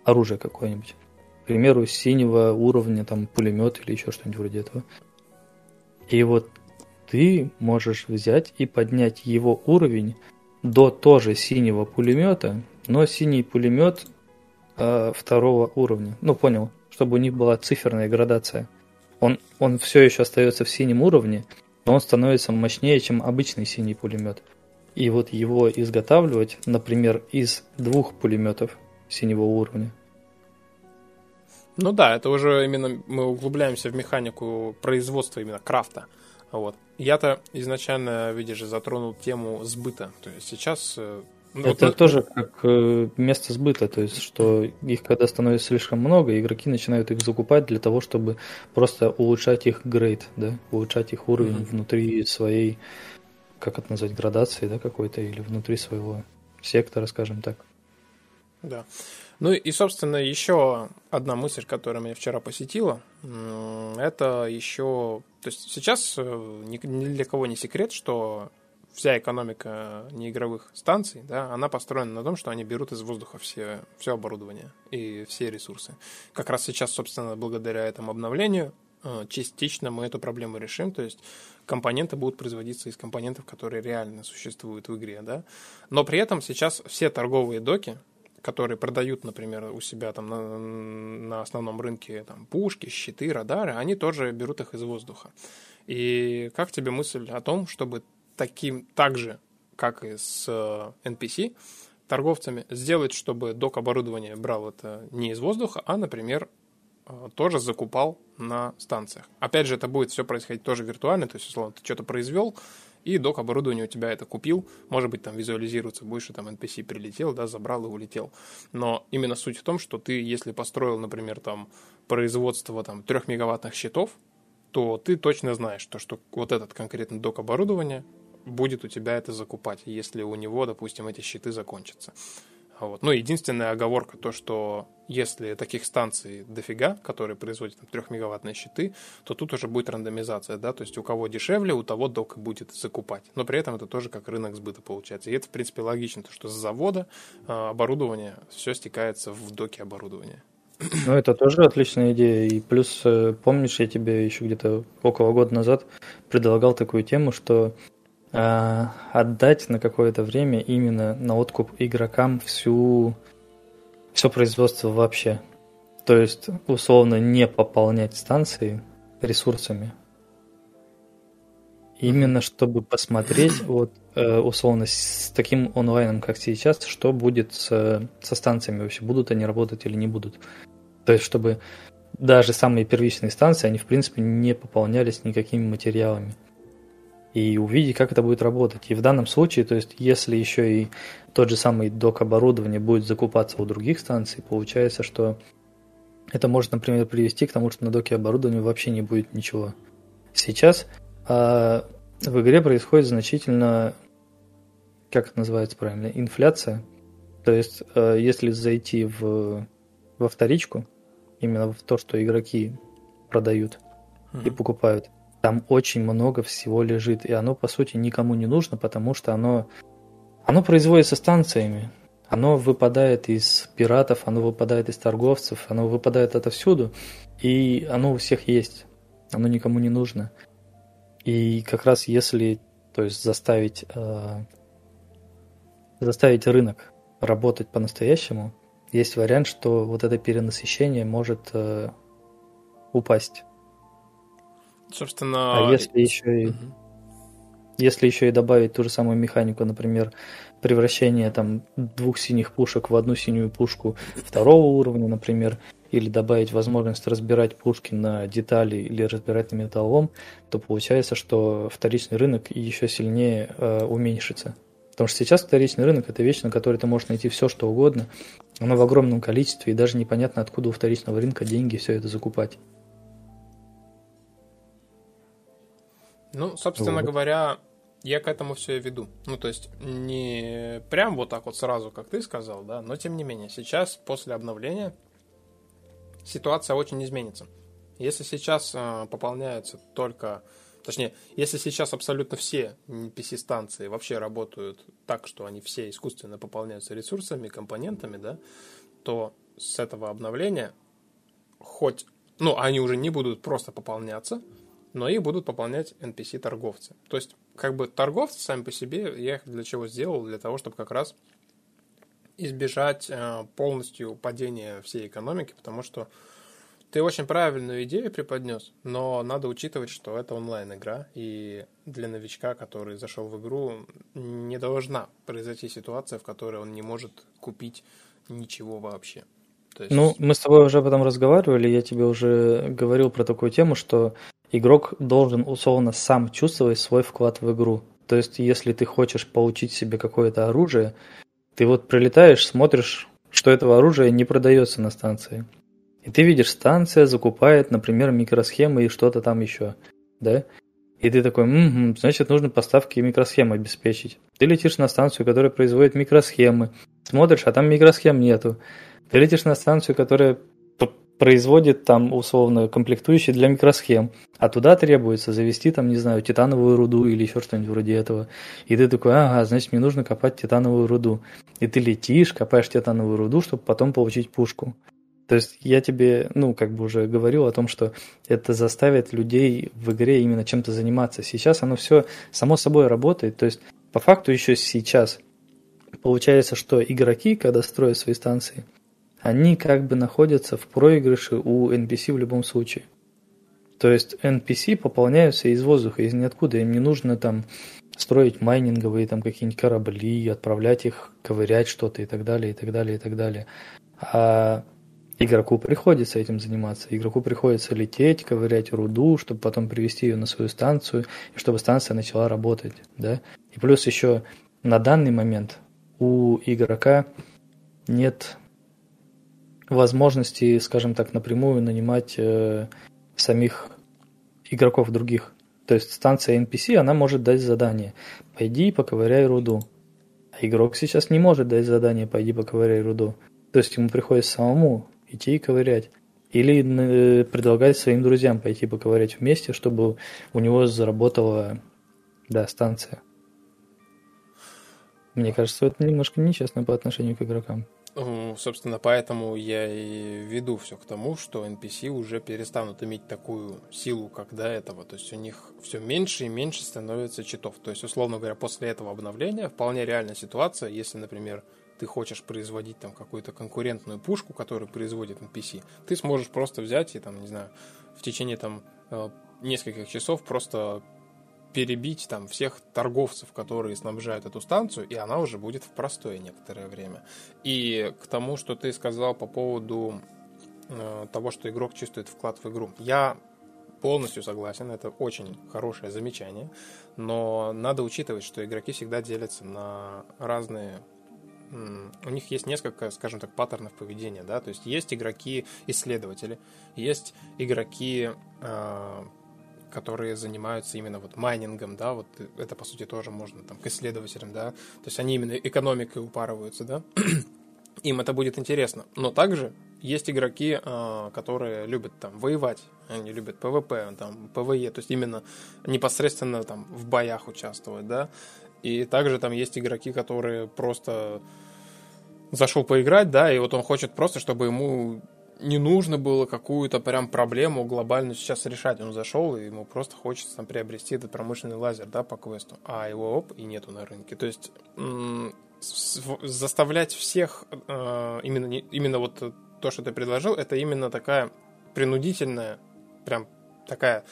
оружие какое-нибудь, к примеру, синего уровня, там, пулемет или еще что-нибудь вроде этого, и вот ты можешь взять и поднять его уровень до тоже синего пулемета, но синий пулемет э, второго уровня. Ну, понял, чтобы у них была циферная градация. Он, он все еще остается в синем уровне, но он становится мощнее, чем обычный синий пулемет. И вот его изготавливать, например, из двух пулеметов синего уровня. Ну да, это уже именно мы углубляемся в механику производства именно крафта. Вот. Я-то изначально, видишь, затронул тему сбыта. То есть сейчас э, ну, это вот, тоже как э, место сбыта, то есть, что их когда становится слишком много, игроки начинают их закупать для того, чтобы просто улучшать их грейд, да, улучшать их уровень mm-hmm. внутри своей, как это назвать, градации, да, какой-то, или внутри своего сектора, скажем так. Да. Ну и, собственно, еще одна мысль, которая меня вчера посетила, это еще... То есть сейчас э, ни для кого не секрет, что вся экономика неигровых станций, да, она построена на том, что они берут из воздуха все, все оборудование и все ресурсы. Как раз сейчас, собственно, благодаря этому обновлению э, частично мы эту проблему решим, то есть компоненты будут производиться из компонентов, которые реально существуют в игре, да. Но при этом сейчас все торговые доки, которые продают, например, у себя там на, на основном рынке там, пушки, щиты, радары, они тоже берут их из воздуха. И как тебе мысль о том, чтобы таким, так же, как и с NPC, э, торговцами, сделать, чтобы док оборудование брал это не из воздуха, а, например, э, тоже закупал на станциях. Опять же, это будет все происходить тоже виртуально, то есть, условно, ты что-то произвел, и док оборудования у тебя это купил, может быть, там визуализируется больше, там NPC прилетел, да, забрал и улетел. Но именно суть в том, что ты, если построил, например, там производство там трехмегаваттных счетов, то ты точно знаешь, то, что вот этот конкретный док оборудования будет у тебя это закупать, если у него, допустим, эти щиты закончатся. Вот. Ну, единственная оговорка то, что если таких станций дофига, которые производят там, 3-мегаваттные щиты, то тут уже будет рандомизация, да, то есть у кого дешевле, у того док будет закупать. Но при этом это тоже как рынок сбыта получается. И это, в принципе, логично, то, что с завода э, оборудование все стекается в доки оборудования. Ну, это тоже отличная идея. И плюс, э, помнишь, я тебе еще где-то около года назад предлагал такую тему, что э, отдать на какое-то время именно на откуп игрокам всю все производство вообще. То есть, условно, не пополнять станции ресурсами. Именно чтобы посмотреть, вот, э, условно, с таким онлайном, как сейчас, что будет с, со станциями вообще, будут они работать или не будут. То есть, чтобы даже самые первичные станции, они, в принципе, не пополнялись никакими материалами. И увидеть, как это будет работать. И в данном случае, то есть, если еще и тот же самый док оборудования будет закупаться у других станций, получается, что это может, например, привести к тому, что на доке оборудования вообще не будет ничего. Сейчас а, в игре происходит значительно, как это называется правильно, инфляция. То есть, а, если зайти в, во вторичку, именно в то, что игроки продают mm-hmm. и покупают, там очень много всего лежит, и оно, по сути, никому не нужно, потому что оно, оно производится станциями. Оно выпадает из пиратов, оно выпадает из торговцев, оно выпадает отовсюду, и оно у всех есть. Оно никому не нужно. И как раз если, то есть заставить, э, заставить рынок работать по-настоящему, есть вариант, что вот это перенасыщение может э, упасть. Собственно. А если еще и, угу. если еще и добавить ту же самую механику, например, превращение там двух синих пушек в одну синюю пушку второго уровня, например, или добавить возможность разбирать пушки на детали или разбирать на металлолом, то получается, что вторичный рынок еще сильнее э, уменьшится. Потому что сейчас вторичный рынок – это вещь, на которой ты можешь найти все, что угодно. Оно в огромном количестве, и даже непонятно, откуда у вторичного рынка деньги все это закупать. Ну, собственно вот. говоря, я к этому все и веду. Ну, то есть, не прям вот так вот сразу, как ты сказал, да, но тем не менее, сейчас, после обновления, ситуация очень изменится. Если сейчас э, пополняются только Точнее, если сейчас абсолютно все PC-станции вообще работают так, что они все искусственно пополняются ресурсами, компонентами, да, то с этого обновления хоть, ну, они уже не будут просто пополняться, но их будут пополнять NPC-торговцы. То есть, как бы торговцы сами по себе, я их для чего сделал? Для того, чтобы как раз избежать э, полностью падения всей экономики, потому что ты очень правильную идею преподнес, но надо учитывать, что это онлайн-игра, и для новичка, который зашел в игру, не должна произойти ситуация, в которой он не может купить ничего вообще. есть... Ну, мы с тобой уже об этом разговаривали, я тебе уже говорил про такую тему, что игрок должен условно сам чувствовать свой вклад в игру. То есть, если ты хочешь получить себе какое-то оружие, ты вот прилетаешь, смотришь, что этого оружия не продается на станции. И ты видишь, станция закупает, например, микросхемы и что-то там еще, да? И ты такой, угу, значит, нужно поставки микросхем обеспечить. Ты летишь на станцию, которая производит микросхемы, смотришь, а там микросхем нету. Ты летишь на станцию, которая производит там условно комплектующие для микросхем, а туда требуется завести там, не знаю, титановую руду или еще что-нибудь вроде этого. И ты такой, ага, значит, мне нужно копать титановую руду. И ты летишь, копаешь титановую руду, чтобы потом получить пушку. То есть я тебе, ну, как бы уже говорил о том, что это заставит людей в игре именно чем-то заниматься. Сейчас оно все само собой работает. То есть по факту еще сейчас получается, что игроки, когда строят свои станции, они как бы находятся в проигрыше у NPC в любом случае. То есть NPC пополняются из воздуха, из ниоткуда. Им не нужно там строить майнинговые там какие-нибудь корабли, отправлять их, ковырять что-то и так далее, и так далее, и так далее. А Игроку приходится этим заниматься. Игроку приходится лететь, ковырять руду, чтобы потом привести ее на свою станцию, и чтобы станция начала работать. Да? И плюс еще на данный момент у игрока нет возможности, скажем так, напрямую нанимать э, самих игроков других. То есть станция NPC, она может дать задание. Пойди поковыряй руду. А игрок сейчас не может дать задание, пойди поковыряй руду. То есть ему приходится самому идти и ковырять. Или э, предлагать своим друзьям пойти поковырять вместе, чтобы у него заработала да, станция. Мне кажется, это немножко нечестно по отношению к игрокам. Собственно, поэтому я и веду все к тому, что NPC уже перестанут иметь такую силу, как до этого. То есть у них все меньше и меньше становится читов. То есть, условно говоря, после этого обновления вполне реальная ситуация, если, например, ты хочешь производить там какую-то конкурентную пушку, которую производит NPC, ты сможешь просто взять и там, не знаю, в течение там э, нескольких часов просто перебить там всех торговцев, которые снабжают эту станцию, и она уже будет в простое некоторое время. И к тому, что ты сказал по поводу э, того, что игрок чувствует вклад в игру. Я полностью согласен, это очень хорошее замечание, но надо учитывать, что игроки всегда делятся на разные у них есть несколько, скажем так, паттернов поведения, да, то есть есть игроки-исследователи, есть игроки, э, которые занимаются именно вот майнингом, да, вот это, по сути, тоже можно там к исследователям, да, то есть они именно экономикой упарываются, да, им это будет интересно, но также есть игроки, э, которые любят там воевать, они любят ПВП, там, ПВЕ, то есть именно непосредственно там в боях участвовать, да, и также там есть игроки, которые просто зашел поиграть, да, и вот он хочет просто, чтобы ему не нужно было какую-то прям проблему глобальную сейчас решать. Он зашел, и ему просто хочется там приобрести этот промышленный лазер, да, по квесту. А его оп, и нету на рынке. То есть заставлять всех э, именно, именно вот то, что ты предложил, это именно такая принудительная, прям такая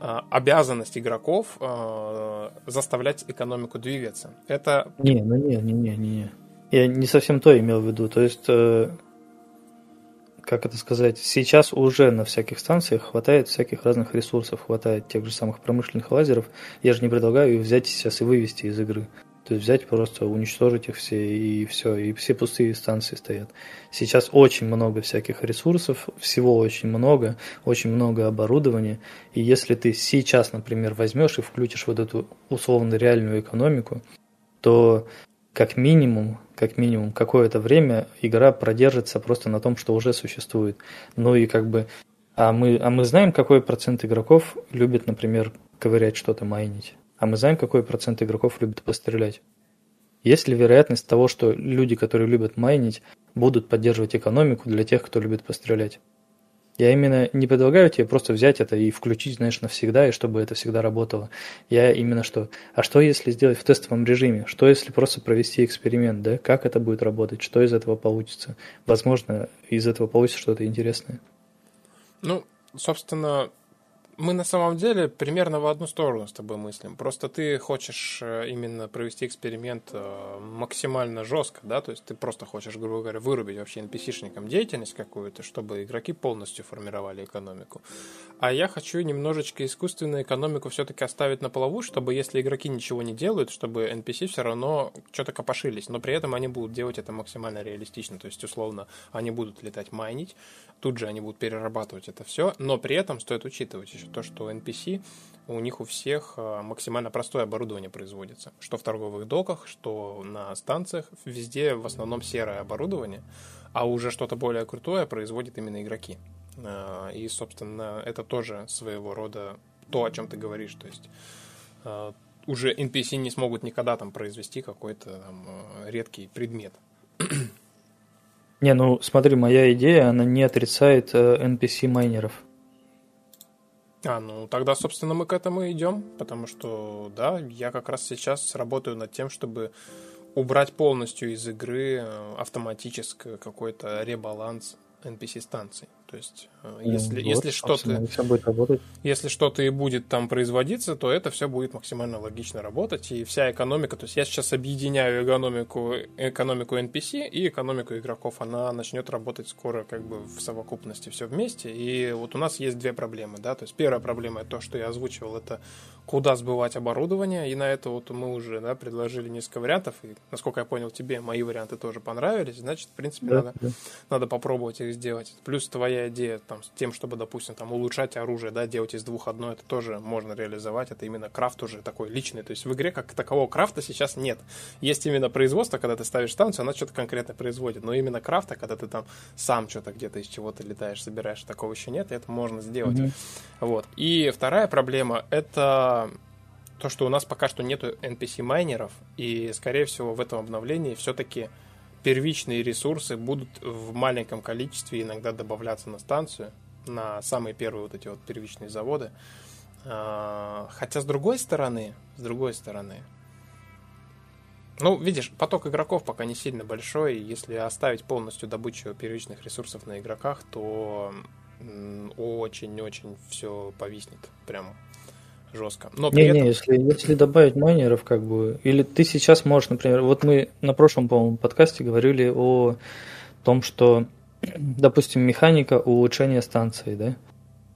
Э, обязанность игроков э, заставлять экономику двигаться. Это... Не, ну не, не, не, не. Я не совсем то имел в виду. То есть, э, как это сказать, сейчас уже на всяких станциях хватает всяких разных ресурсов, хватает тех же самых промышленных лазеров. Я же не предлагаю их взять сейчас и вывести из игры. То есть взять просто, уничтожить их все, и все, и все пустые станции стоят. Сейчас очень много всяких ресурсов, всего очень много, очень много оборудования. И если ты сейчас, например, возьмешь и включишь вот эту условно реальную экономику, то как минимум, как минимум какое-то время игра продержится просто на том, что уже существует. Ну и как бы, а мы, а мы знаем, какой процент игроков любит, например, ковырять что-то, майнить. А мы знаем, какой процент игроков любит пострелять. Есть ли вероятность того, что люди, которые любят майнить, будут поддерживать экономику для тех, кто любит пострелять? Я именно не предлагаю тебе просто взять это и включить, знаешь, навсегда, и чтобы это всегда работало. Я именно что, а что если сделать в тестовом режиме? Что если просто провести эксперимент, да? Как это будет работать? Что из этого получится? Возможно, из этого получится что-то интересное. Ну, собственно, мы на самом деле примерно в одну сторону с тобой мыслим. Просто ты хочешь э, именно провести эксперимент э, максимально жестко, да, то есть ты просто хочешь, грубо говоря, вырубить вообще NPC-шникам деятельность какую-то, чтобы игроки полностью формировали экономику. А я хочу немножечко искусственную экономику все-таки оставить на плаву, чтобы если игроки ничего не делают, чтобы NPC все равно что-то копошились, но при этом они будут делать это максимально реалистично, то есть условно они будут летать майнить, тут же они будут перерабатывать это все, но при этом стоит учитывать то, что NPC у них у всех а, максимально простое оборудование производится. Что в торговых доках, что на станциях. Везде в основном серое оборудование, а уже что-то более крутое производят именно игроки. А, и, собственно, это тоже своего рода то, о чем ты говоришь. То есть а, уже NPC не смогут никогда там произвести какой-то там, редкий предмет. Не, ну смотри, моя идея, она не отрицает NPC-майнеров. А, ну тогда, собственно, мы к этому и идем, потому что, да, я как раз сейчас работаю над тем, чтобы убрать полностью из игры э, автоматический какой-то ребаланс NPC-станций. То есть, э, ну, если, вот, если что-то если что-то и будет там производиться, то это все будет максимально логично работать. И вся экономика, то есть я сейчас объединяю экономику, экономику NPC и экономику игроков. Она начнет работать скоро как бы в совокупности все вместе. И вот у нас есть две проблемы. Да? То есть первая проблема, это то, что я озвучивал, это куда сбывать оборудование. И на это вот мы уже да, предложили несколько вариантов. И, насколько я понял, тебе мои варианты тоже понравились. Значит, в принципе, да, надо, да. надо попробовать их сделать. Плюс твоя идея там, с тем, чтобы, допустим, там, улучшать оружие, да, делать из двух одно, это тоже можно реализовать. Это именно крафт уже такой личный. То есть в игре как такового крафта сейчас нет. Есть именно производство, когда ты ставишь станцию, она что-то конкретно производит. Но именно крафта, когда ты там сам что-то где-то из чего-то летаешь, собираешь, такого еще нет, и это можно сделать. Mm-hmm. Вот. И вторая проблема — это то, что у нас пока что нету NPC-майнеров, и, скорее всего, в этом обновлении все-таки первичные ресурсы будут в маленьком количестве иногда добавляться на станцию, на самые первые вот эти вот первичные заводы. А, хотя с другой стороны, с другой стороны, Ну, видишь, поток игроков пока не сильно большой. Если оставить полностью добычу первичных ресурсов на игроках, то очень-очень все повиснет. Прям жестко. Но не, этом... не, если, если добавить майнеров, как бы, или ты сейчас можешь, например, вот мы на прошлом, по-моему, подкасте говорили о том, что, допустим, механика улучшения станции, да?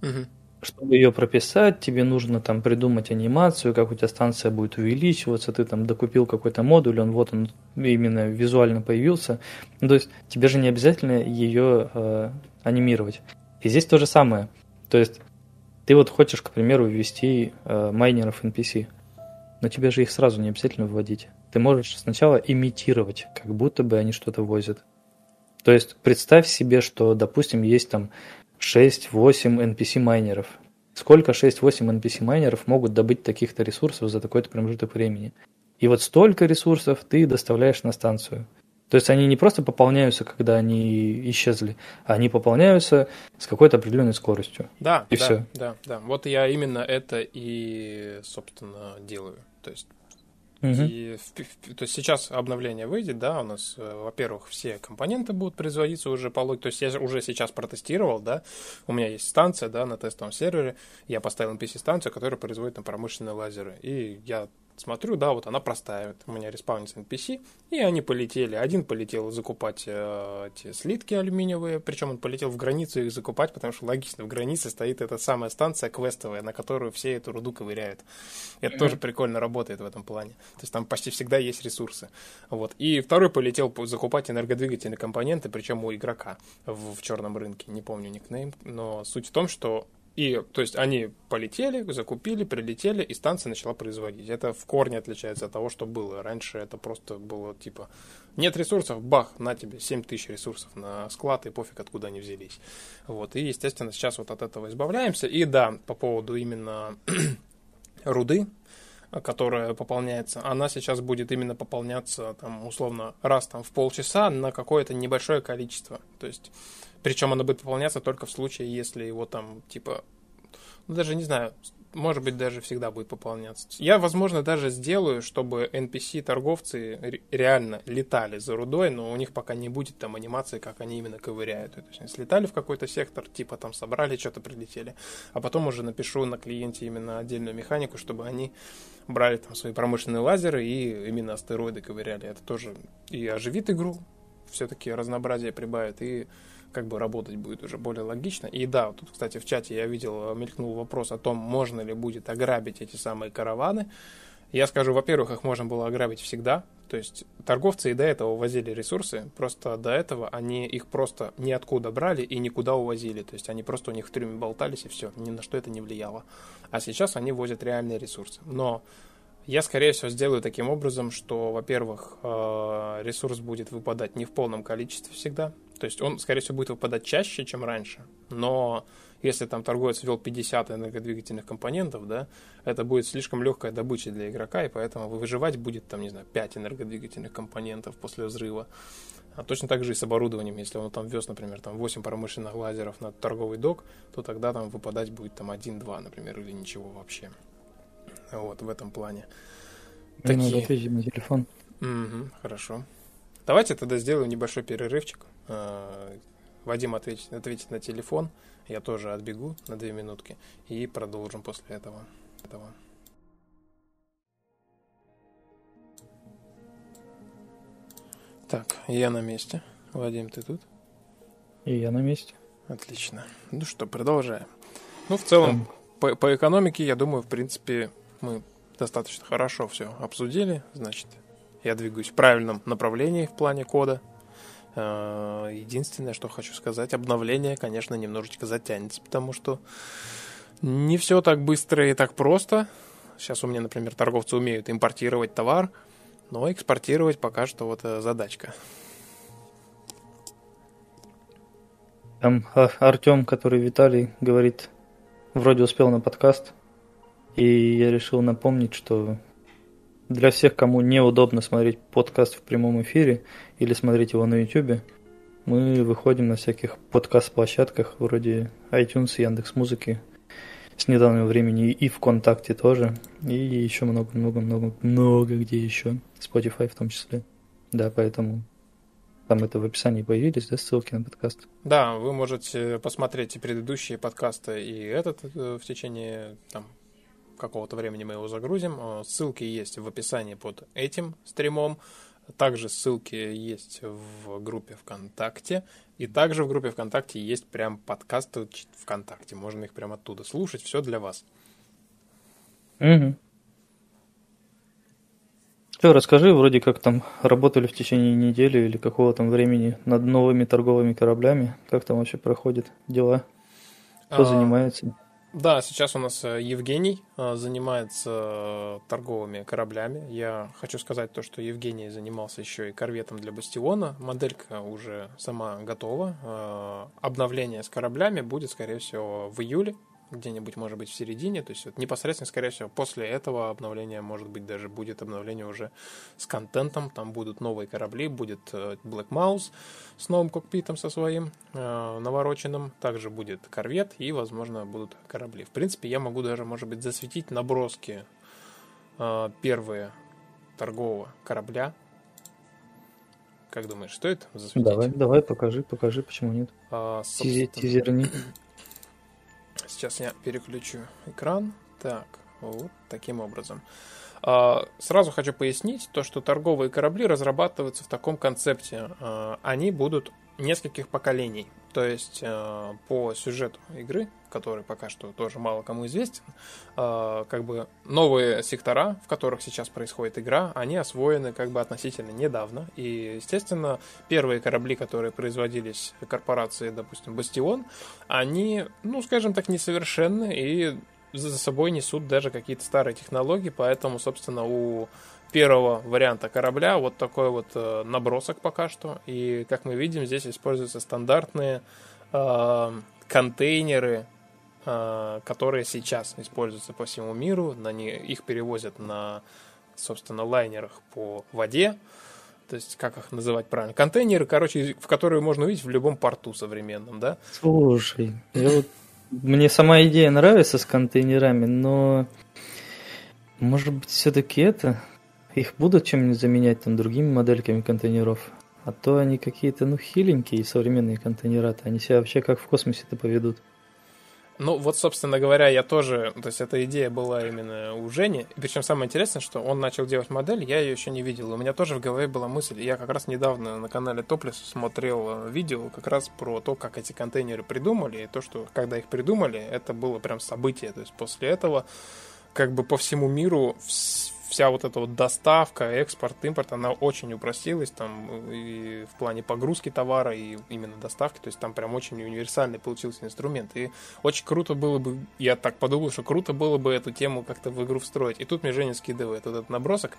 Угу. Чтобы ее прописать, тебе нужно там придумать анимацию, как у тебя станция будет увеличиваться, ты там докупил какой-то модуль, он вот он именно визуально появился. Ну, то есть тебе же не обязательно ее э, анимировать. И здесь то же самое. То есть ты вот хочешь, к примеру, ввести э, майнеров NPC, но тебе же их сразу не обязательно вводить. Ты можешь сначала имитировать, как будто бы они что-то возят. То есть представь себе, что, допустим, есть там 6-8 NPC майнеров. Сколько 6-8 NPC майнеров могут добыть таких-то ресурсов за такой-то промежуток времени? И вот столько ресурсов ты доставляешь на станцию. То есть они не просто пополняются, когда они исчезли, а они пополняются с какой-то определенной скоростью. Да, и да, все. да, да. Вот я именно это и, собственно, делаю. То есть Угу. И то есть сейчас обновление выйдет, да, у нас, э, во-первых, все компоненты будут производиться уже по логике, то есть я уже сейчас протестировал, да, у меня есть станция, да, на тестовом сервере, я поставил NPC-станцию, которая производит там промышленные лазеры, и я смотрю, да, вот она простаивает. У меня респаунится NPC, и они полетели. Один полетел закупать э, эти слитки алюминиевые, причем он полетел в границу их закупать, потому что логично, в границе стоит эта самая станция квестовая, на которую все эту руду ковыряют. Это mm-hmm. тоже прикольно работает в этом плане. То есть там почти всегда есть ресурсы. Вот. И второй полетел закупать энергодвигательные компоненты, причем у игрока в, в черном рынке. Не помню никнейм, но суть в том, что и, то есть, они полетели, закупили, прилетели, и станция начала производить. Это в корне отличается от того, что было. Раньше это просто было, типа, нет ресурсов, бах, на тебе 7 тысяч ресурсов на склад, и пофиг, откуда они взялись. Вот, и, естественно, сейчас вот от этого избавляемся. И да, по поводу именно руды, которая пополняется, она сейчас будет именно пополняться, там, условно, раз там в полчаса на какое-то небольшое количество. То есть причем она будет выполняться только в случае, если его там, типа, ну, даже не знаю, может быть, даже всегда будет пополняться. Я, возможно, даже сделаю, чтобы NPC-торговцы реально летали за рудой, но у них пока не будет там анимации, как они именно ковыряют. То есть, слетали в какой-то сектор, типа там собрали, что-то прилетели, а потом уже напишу на клиенте именно отдельную механику, чтобы они брали там свои промышленные лазеры и именно астероиды ковыряли. Это тоже и оживит игру, все-таки разнообразие прибавит, и как бы работать будет уже более логично. И да, тут, кстати, в чате я видел, мелькнул вопрос о том, можно ли будет ограбить эти самые караваны. Я скажу, во-первых, их можно было ограбить всегда. То есть торговцы и до этого увозили ресурсы, просто до этого они их просто ниоткуда брали и никуда увозили. То есть они просто у них в трюме болтались и все, ни на что это не влияло. А сейчас они возят реальные ресурсы. Но я, скорее всего, сделаю таким образом, что, во-первых, э, ресурс будет выпадать не в полном количестве всегда, то есть он, скорее всего, будет выпадать чаще, чем раньше. Но если там торговец ввел 50 энергодвигательных компонентов, да, это будет слишком легкая добыча для игрока, и поэтому выживать будет там, не знаю, 5 энергодвигательных компонентов после взрыва. А точно так же и с оборудованием. Если он там вез, например, там 8 промышленных лазеров на торговый док, то тогда там выпадать будет там 1-2, например, или ничего вообще. Вот, в этом плане. Мне Такие... надо ответить на телефон. Угу, хорошо. Давайте тогда сделаем небольшой перерывчик. Э, Вадим ответит, ответит на телефон, я тоже отбегу на две минутки и продолжим после этого. этого. Так, я на месте. Вадим, ты тут? И я на месте. Отлично. Ну что, продолжаем. Ну, в целом, по, по экономике, я думаю, в принципе, мы достаточно хорошо все обсудили. Значит, я двигаюсь в правильном направлении в плане кода. Э, единственное, что хочу сказать, обновление, конечно, немножечко затянется, потому что не все так быстро и так просто. Сейчас у меня, например, торговцы умеют импортировать товар, но экспортировать пока что вот э, задачка. Там а, Артем, который Виталий, говорит, вроде успел на подкаст, и я решил напомнить, что для всех, кому неудобно смотреть подкаст в прямом эфире или смотреть его на YouTube, мы выходим на всяких подкаст-площадках вроде iTunes, Яндекс Музыки с недавнего времени и ВКонтакте тоже, и еще много-много-много-много где еще, Spotify в том числе. Да, поэтому там это в описании появились, да, ссылки на подкаст? Да, вы можете посмотреть и предыдущие подкасты, и этот э, в течение там, какого-то времени мы его загрузим. Э, ссылки есть в описании под этим стримом. Также ссылки есть в группе ВКонтакте. И также в группе ВКонтакте есть прям подкасты ВКонтакте. Можно их прямо оттуда слушать. Все для вас. Угу. Все, расскажи, вроде как там работали в течение недели или какого там времени над новыми торговыми кораблями. Как там вообще проходят дела? Кто а, занимается? Да, сейчас у нас э, Евгений э, занимается э, торговыми кораблями. Я хочу сказать то, что Евгений занимался еще и корветом для Бастиона. Моделька уже сама готова. Обновление с кораблями будет, скорее всего, в июле где-нибудь, может быть, в середине. То есть вот непосредственно, скорее всего, после этого обновления, может быть, даже будет обновление уже с контентом. Там будут новые корабли, будет э, Black Mouse с новым кокпитом со своим э, навороченным. Также будет корвет и, возможно, будут корабли. В принципе, я могу даже, может быть, засветить наброски э, первые торгового корабля. Как думаешь, стоит засветить? Давай, давай, покажи, покажи, почему нет. А, собственно... Тизерни. Сейчас я переключу экран. Так, вот таким образом. А, сразу хочу пояснить то, что торговые корабли разрабатываются в таком концепте. А, они будут нескольких поколений. То есть э, по сюжету игры, который пока что тоже мало кому известен, э, как бы новые сектора, в которых сейчас происходит игра, они освоены как бы относительно недавно. И, естественно, первые корабли, которые производились корпорацией, допустим, Бастион, они, ну, скажем так, несовершенны и за собой несут даже какие-то старые технологии, поэтому, собственно, у первого варианта корабля вот такой вот э, набросок пока что. И как мы видим, здесь используются стандартные э, контейнеры, которые сейчас используются по всему миру. На не, их перевозят на, собственно, лайнерах по воде. То есть, как их называть правильно? Контейнеры, короче, в которые можно увидеть в любом порту современном, да? Слушай, я вот, мне сама идея нравится с контейнерами, но может быть, все-таки это их будут чем-нибудь заменять там другими модельками контейнеров? А то они какие-то, ну, хиленькие современные контейнера -то. Они себя вообще как в космосе-то поведут. Ну, вот, собственно говоря, я тоже, то есть эта идея была именно у Жени. Причем самое интересное, что он начал делать модель, я ее еще не видел. У меня тоже в голове была мысль, я как раз недавно на канале Топлис смотрел э, видео как раз про то, как эти контейнеры придумали, и то, что когда их придумали, это было прям событие. То есть после этого как бы по всему миру вся вот эта вот доставка, экспорт, импорт, она очень упростилась там и в плане погрузки товара, и именно доставки, то есть там прям очень универсальный получился инструмент. И очень круто было бы, я так подумал, что круто было бы эту тему как-то в игру встроить. И тут мне Женя скидывает этот набросок.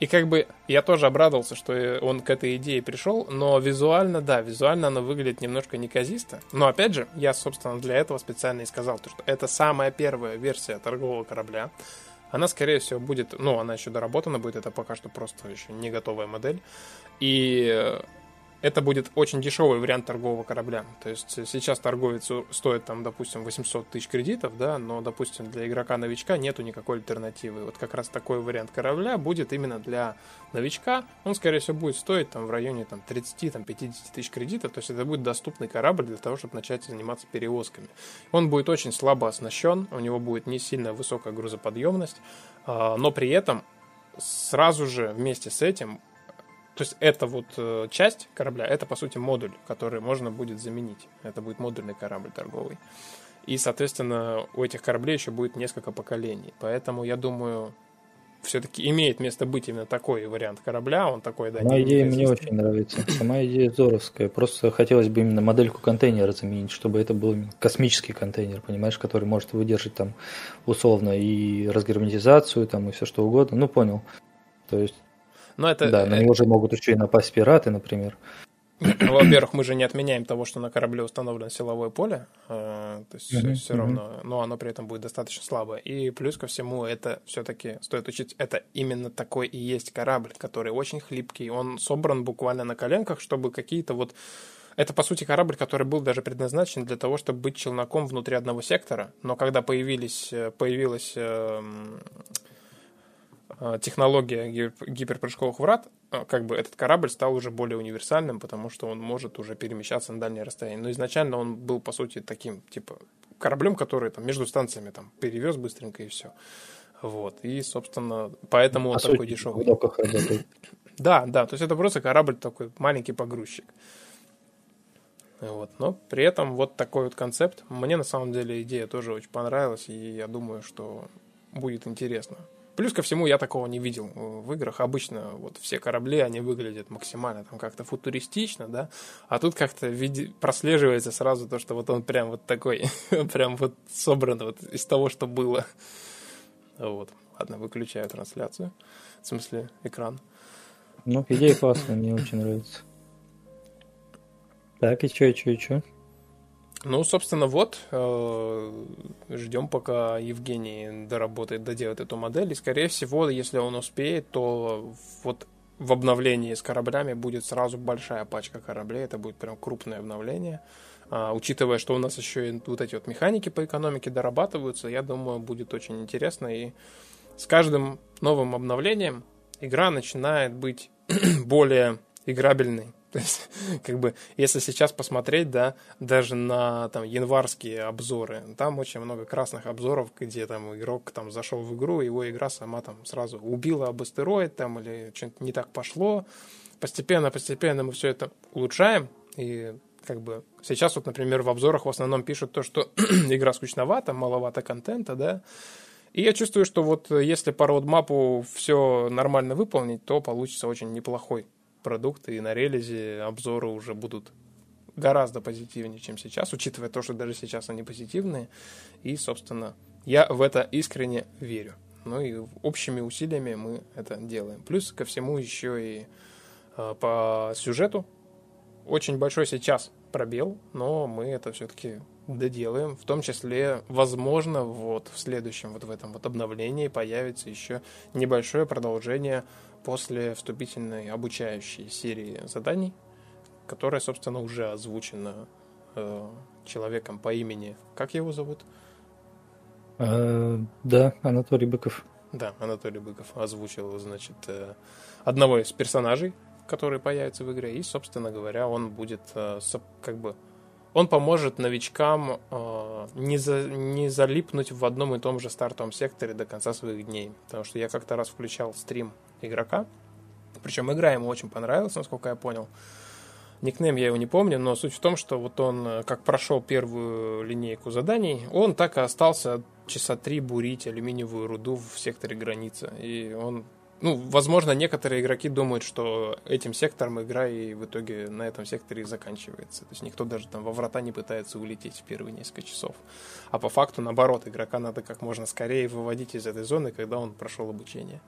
И как бы я тоже обрадовался, что он к этой идее пришел, но визуально, да, визуально она выглядит немножко неказисто. Но опять же, я, собственно, для этого специально и сказал, то, что это самая первая версия торгового корабля. Она, скорее всего, будет, ну, она еще доработана будет, это пока что просто еще не готовая модель. И это будет очень дешевый вариант торгового корабля. То есть сейчас торговец стоит там, допустим, 800 тысяч кредитов, да, но, допустим, для игрока-новичка нету никакой альтернативы. Вот как раз такой вариант корабля будет именно для новичка. Он, скорее всего, будет стоить там в районе там, 30-50 тысяч кредитов. То есть это будет доступный корабль для того, чтобы начать заниматься перевозками. Он будет очень слабо оснащен, у него будет не сильно высокая грузоподъемность, а, но при этом сразу же вместе с этим то есть эта вот э, часть корабля, это по сути модуль, который можно будет заменить. Это будет модульный корабль торговый. И, соответственно, у этих кораблей еще будет несколько поколений. Поэтому я думаю, все-таки имеет место быть именно такой вариант корабля, он такой, да. Сама идея мне очень нравится. Сама идея здоровская. Просто хотелось бы именно модельку контейнера заменить, чтобы это был космический контейнер, понимаешь, который может выдержать там условно и разгерметизацию, там и все что угодно. Ну, понял. То есть но это... Да, на него же могут еще и напасть пираты, например. во-первых, мы же не отменяем того, что на корабле установлено силовое поле, э, то есть mm-hmm. все равно, но оно при этом будет достаточно слабое. И плюс ко всему, это все-таки стоит учить, это именно такой и есть корабль, который очень хлипкий, он собран буквально на коленках, чтобы какие-то вот это, по сути, корабль, который был даже предназначен для того, чтобы быть челноком внутри одного сектора, но когда появились, э, появилась эм, э, технология гиперпрыжковых врат, э, как бы этот корабль стал уже более универсальным, потому что он может уже перемещаться на дальние расстояния. Но изначально он был, по сути, таким, типа, кораблем, который там между станциями там перевез быстренько и все. Вот. И, собственно, поэтому он такой дешевый. Да, да, то есть это просто корабль такой, маленький погрузчик. Вот. Но при этом вот такой вот концепт. Мне на самом деле идея тоже очень понравилась, и я думаю, что будет интересно. Плюс ко всему я такого не видел в играх. Обычно вот все корабли, они выглядят максимально там как-то футуристично, да, а тут как-то види... прослеживается сразу то, что вот он прям вот такой, прям вот собран вот из того, что было. Вот. Ладно, выключаю трансляцию. В смысле, экран. Ну, идея классная, мне очень нравится. Так, и что, и что, и что? Ну, собственно, вот, э, ждем, пока Евгений доработает, доделает эту модель. И, скорее всего, если он успеет, то вот в обновлении с кораблями будет сразу большая пачка кораблей. Это будет прям крупное обновление. А, учитывая, что у нас еще и вот эти вот механики по экономике дорабатываются, я думаю, будет очень интересно. И с каждым новым обновлением игра начинает быть более играбельной то есть, как бы, если сейчас посмотреть, да, даже на там январские обзоры, там очень много красных обзоров, где там игрок там зашел в игру, его игра сама там сразу убила об астероид там или что-нибудь не так пошло. Постепенно, постепенно мы все это улучшаем, и как бы сейчас вот, например, в обзорах в основном пишут то, что игра скучновата, маловато контента, да, и я чувствую, что вот если по родмапу все нормально выполнить, то получится очень неплохой продукты и на релизе обзоры уже будут гораздо позитивнее, чем сейчас, учитывая то, что даже сейчас они позитивные. И, собственно, я в это искренне верю. Ну и общими усилиями мы это делаем. Плюс ко всему еще и э, по сюжету очень большой сейчас пробел, но мы это все-таки доделаем. В том числе, возможно, вот в следующем вот в этом вот обновлении появится еще небольшое продолжение после вступительной обучающей серии заданий, которая, собственно, уже озвучена э, человеком по имени... Как его зовут? А, да, Анатолий Быков. Да, Анатолий Быков озвучил, значит, э, одного из персонажей, который появится в игре, и, собственно говоря, он будет э, как бы он поможет новичкам э, не, за, не залипнуть в одном и том же стартовом секторе до конца своих дней. Потому что я как-то раз включал стрим игрока, причем игра ему очень понравилась, насколько я понял. Никнейм я его не помню, но суть в том, что вот он, э, как прошел первую линейку заданий, он так и остался часа три бурить алюминиевую руду в секторе границы. И он ну, возможно, некоторые игроки думают, что этим сектором игра и в итоге на этом секторе и заканчивается. То есть никто даже там во врата не пытается улететь в первые несколько часов. А по факту, наоборот, игрока надо как можно скорее выводить из этой зоны, когда он прошел обучение.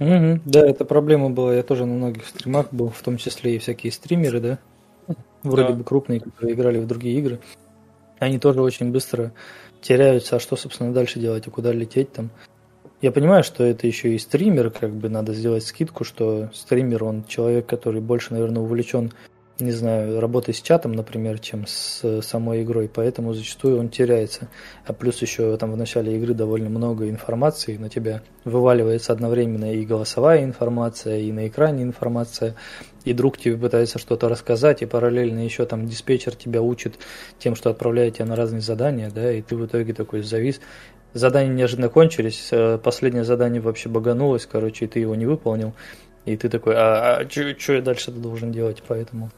Угу, да, это проблема была. Я тоже на многих стримах был, в том числе и всякие стримеры, да, вроде да. бы крупные, которые играли в другие игры. Они тоже очень быстро теряются, а что, собственно, дальше делать, и куда лететь там. Я понимаю, что это еще и стример, как бы надо сделать скидку, что стример, он человек, который больше, наверное, увлечен, не знаю, работой с чатом, например, чем с самой игрой, поэтому зачастую он теряется. А плюс еще там в начале игры довольно много информации, на тебя вываливается одновременно и голосовая информация, и на экране информация, и друг тебе пытается что-то рассказать, и параллельно еще там диспетчер тебя учит тем, что отправляет тебя на разные задания, да, и ты в итоге такой завис. Задания неожиданно кончились, э, последнее задание вообще баганулось, короче, и ты его не выполнил, и ты такой, а, а что я дальше должен делать, поэтому,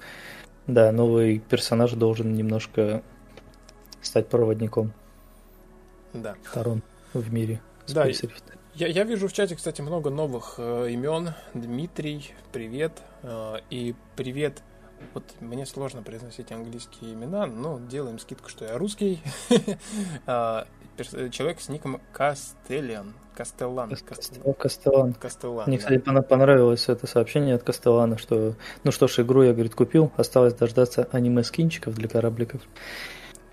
да, новый персонаж должен немножко стать проводником. Да. Сторон в мире. Да, я, я вижу в чате, кстати, много новых э, имен. Дмитрий, привет. Э, и привет. Вот мне сложно произносить английские имена, но делаем скидку, что я русский. А, человек с ником Кастелиан. Кастеллан. Кастеллан. Кастеллан. Кастеллан. Мне, кстати, да. понравилось это сообщение от Кастеллана, что ну что ж, игру я, говорит, купил, осталось дождаться аниме-скинчиков для корабликов.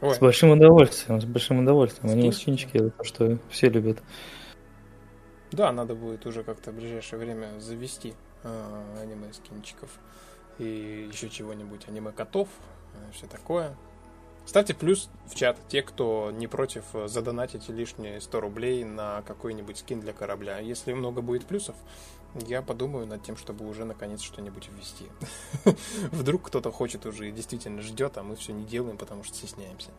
Ой. С большим удовольствием, с большим удовольствием. Аниме-скинчики это то, что все любят. Да, надо будет уже как-то в ближайшее время завести э, аниме-скинчиков и еще чего-нибудь, аниме-котов, э, все такое. Ставьте плюс в чат те, кто не против э, задонатить лишние 100 рублей на какой-нибудь скин для корабля. Если много будет плюсов, я подумаю над тем, чтобы уже наконец что-нибудь ввести. Вдруг кто-то хочет уже и действительно ждет, а мы все не делаем, потому что стесняемся.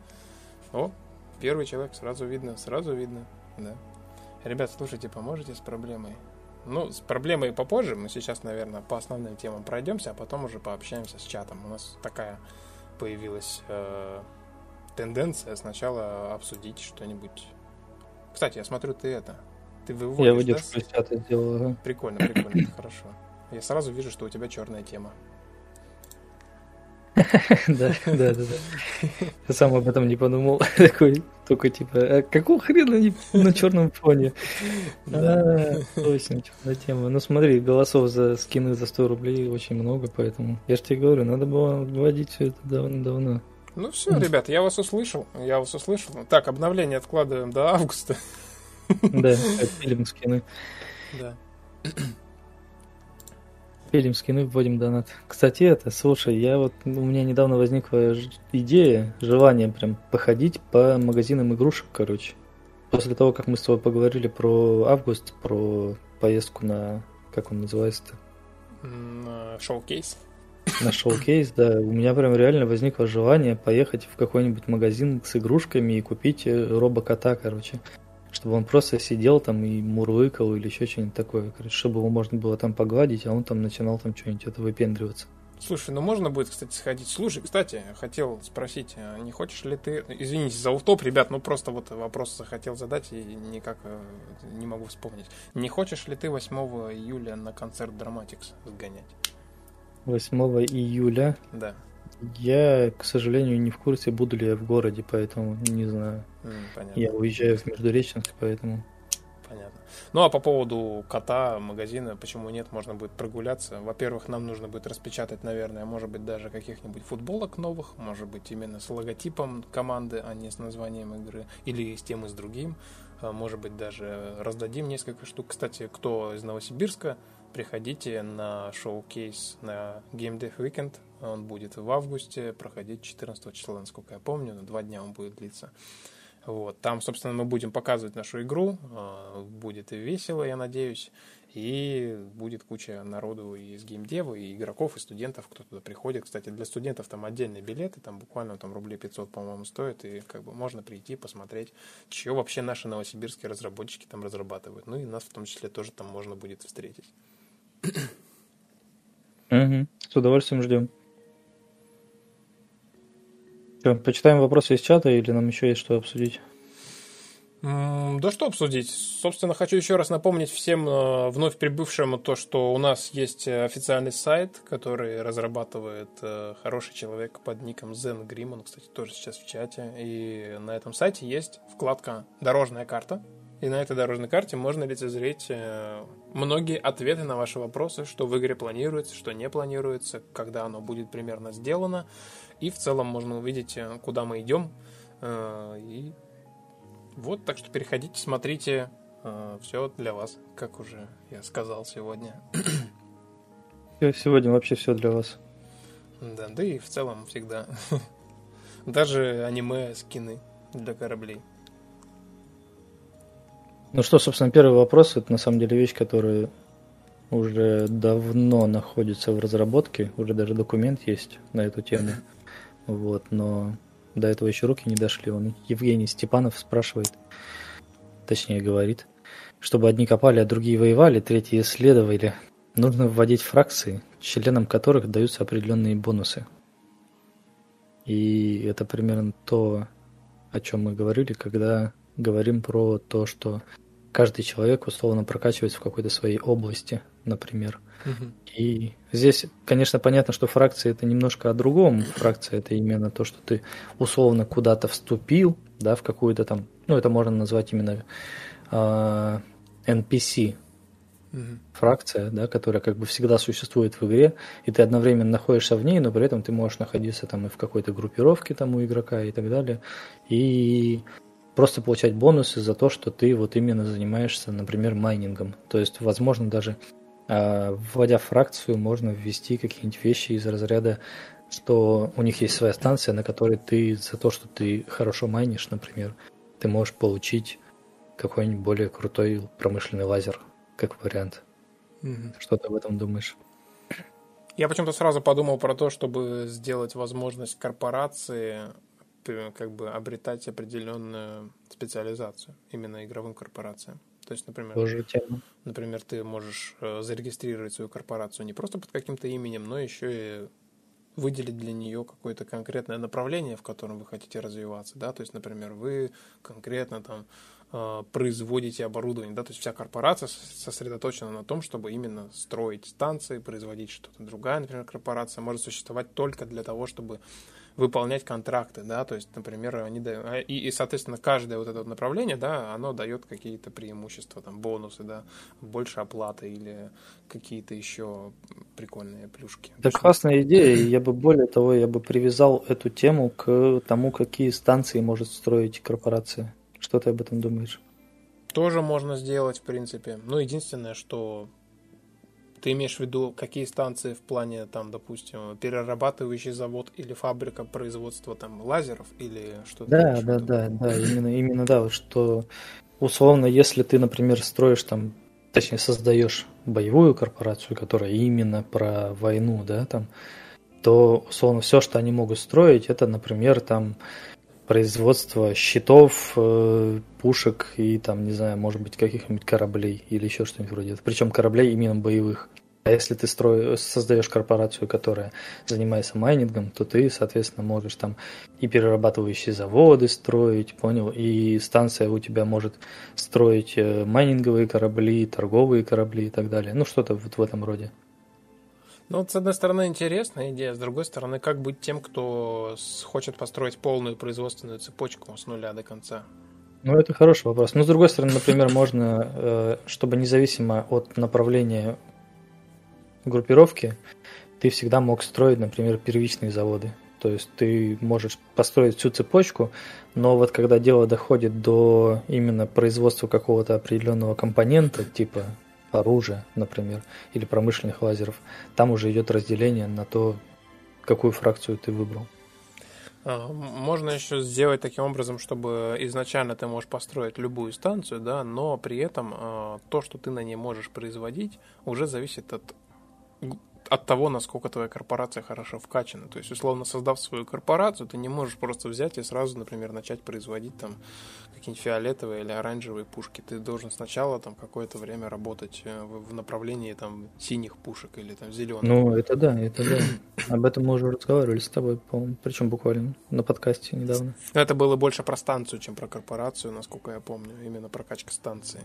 О, первый человек, сразу видно, сразу видно, да. Ребят, слушайте, поможете с проблемой? Ну, с проблемой попозже. Мы сейчас, наверное, по основным темам пройдемся, а потом уже пообщаемся с чатом. У нас такая появилась э, тенденция сначала обсудить что-нибудь. Кстати, я смотрю, ты это. Ты выводишь, Я выдержку да? чата сделал, ага. Прикольно, прикольно, хорошо. Я сразу вижу, что у тебя черная тема. Да, да, да, да. Я сам об этом не подумал. Такой, только типа, а какого хрена на черном фоне? А, точно, черная тема. Ну смотри, голосов за скины за 100 рублей очень много, поэтому я же тебе говорю, надо было вводить все это давно-давно. Ну все, ребят, я вас услышал. Я вас услышал. Так, обновление откладываем до августа. Да, фильм скины. Да. Фильм скины, вводим донат. Кстати, это, слушай, я вот, у меня недавно возникла идея, желание прям походить по магазинам игрушек, короче. После того, как мы с тобой поговорили про август, про поездку на, как он называется-то? На шоу-кейс на шоу-кейс, да, у меня прям реально возникло желание поехать в какой-нибудь магазин с игрушками и купить э, робокота, короче. Чтобы он просто сидел там и мурлыкал или еще что-нибудь такое, короче, чтобы его можно было там погладить, а он там начинал там что-нибудь это выпендриваться. Слушай, ну можно будет, кстати, сходить. Слушай, кстати, хотел спросить, а не хочешь ли ты... Извините за уфтоп, ребят, ну просто вот вопрос захотел задать и никак э, не могу вспомнить. Не хочешь ли ты 8 июля на концерт Dramatics сгонять? 8 июля. Да. Я, к сожалению, не в курсе, буду ли я в городе, поэтому не знаю. понятно. Я уезжаю в Междуреченск, поэтому... Понятно. Ну а по поводу кота, магазина, почему нет, можно будет прогуляться. Во-первых, нам нужно будет распечатать, наверное, может быть, даже каких-нибудь футболок новых, может быть, именно с логотипом команды, а не с названием игры, или с тем и с другим. А, может быть, даже раздадим несколько штук. Кстати, кто из Новосибирска, приходите на шоу-кейс на Game Dev Weekend. Он будет в августе проходить 14 числа, насколько я помню. На два дня он будет длиться. Вот. Там, собственно, мы будем показывать нашу игру. А, будет весело, я надеюсь. И будет куча народу из геймдева, и игроков, и студентов, кто туда приходит. Кстати, для студентов там отдельные билеты, там буквально там рублей 500, по-моему, стоит, и как бы можно прийти, посмотреть, что вообще наши новосибирские разработчики там разрабатывают. Ну и нас в том числе тоже там можно будет встретить. Угу. С удовольствием ждем. Что, почитаем вопросы из чата или нам еще есть что обсудить? Да что обсудить? Собственно, хочу еще раз напомнить всем э, вновь прибывшим то, что у нас есть официальный сайт, который разрабатывает э, хороший человек под ником Zen Grim. Он, кстати, тоже сейчас в чате. И на этом сайте есть вкладка «Дорожная карта», и на этой дорожной карте можно лицезреть э, многие ответы на ваши вопросы, что в игре планируется, что не планируется, когда оно будет примерно сделано. И в целом можно увидеть, э, куда мы идем. Э, и вот, так что переходите, смотрите. Все для вас, как уже я сказал сегодня. Сегодня вообще все для вас. Да, да и в целом всегда. Даже аниме скины для кораблей. Ну что, собственно, первый вопрос, это на самом деле вещь, которая уже давно находится в разработке, уже даже документ есть на эту тему. Вот, но до этого еще руки не дошли. Он Евгений Степанов спрашивает, точнее говорит, чтобы одни копали, а другие воевали, третьи исследовали, нужно вводить фракции, членам которых даются определенные бонусы. И это примерно то, о чем мы говорили, когда говорим про то, что каждый человек условно прокачивается в какой-то своей области, например. Угу. И здесь, конечно, понятно, что фракция это немножко о другом. Фракция это именно то, что ты условно куда-то вступил, да, в какую-то там, ну, это можно назвать именно э, NPC угу. фракция, да, которая как бы всегда существует в игре, и ты одновременно находишься в ней, но при этом ты можешь находиться там и в какой-то группировке там у игрока и так далее, и просто получать бонусы за то, что ты вот именно занимаешься, например, майнингом. То есть, возможно, даже э, вводя фракцию, можно ввести какие-нибудь вещи из разряда, что у них есть своя станция, на которой ты за то, что ты хорошо майнишь, например, ты можешь получить какой-нибудь более крутой промышленный лазер как вариант. Угу. Что ты об этом думаешь? Я почему-то сразу подумал про то, чтобы сделать возможность корпорации как бы обретать определенную специализацию именно игровым корпорациям. То есть, например, Тоже тема. например, ты можешь э, зарегистрировать свою корпорацию не просто под каким-то именем, но еще и выделить для нее какое-то конкретное направление, в котором вы хотите развиваться, да, то есть, например, вы конкретно там Э, производите оборудование, да, то есть вся корпорация сосредоточена на том, чтобы именно строить станции, производить что-то. Другая, например, корпорация может существовать только для того, чтобы выполнять контракты, да, то есть, например, они дают, а, и, и, соответственно, каждое вот это направление, да, оно дает какие-то преимущества, там, бонусы, да, больше оплаты или какие-то еще прикольные плюшки. Это классная идея, я бы, более того, я бы привязал эту тему к тому, какие станции может строить корпорация. Что ты об этом думаешь? Тоже можно сделать, в принципе. Ну, единственное, что ты имеешь в виду, какие станции в плане, там, допустим, перерабатывающий завод или фабрика производства там лазеров или что-то? Да, да, да, да, именно, именно да, что условно, если ты, например, строишь там, точнее, создаешь боевую корпорацию, которая именно про войну, да, там, то условно все, что они могут строить, это, например, там производство щитов, э, пушек и там, не знаю, может быть, каких-нибудь кораблей или еще что-нибудь вроде этого. Причем кораблей именно боевых. А если ты строй, создаешь корпорацию, которая занимается майнингом, то ты, соответственно, можешь там и перерабатывающие заводы строить, понял, и станция у тебя может строить э, майнинговые корабли, торговые корабли и так далее. Ну, что-то вот в этом роде. Ну, вот, с одной стороны, интересная идея, с другой стороны, как быть тем, кто хочет построить полную производственную цепочку с нуля до конца? Ну, это хороший вопрос. Но, с другой стороны, например, можно, э, чтобы независимо от направления группировки, ты всегда мог строить, например, первичные заводы. То есть ты можешь построить всю цепочку, но вот когда дело доходит до именно производства какого-то определенного компонента, типа оружия, например, или промышленных лазеров, там уже идет разделение на то, какую фракцию ты выбрал. А, можно еще сделать таким образом, чтобы изначально ты можешь построить любую станцию, да, но при этом а, то, что ты на ней можешь производить, уже зависит от от того, насколько твоя корпорация хорошо вкачана. То есть, условно, создав свою корпорацию, ты не можешь просто взять и сразу, например, начать производить там какие-нибудь фиолетовые или оранжевые пушки. Ты должен сначала там какое-то время работать э, в направлении там синих пушек или там зеленых. Ну, это да, это да. Об этом мы уже разговаривали с тобой, по-моему, причем буквально на подкасте недавно. Это было больше про станцию, чем про корпорацию, насколько я помню, именно прокачка станции.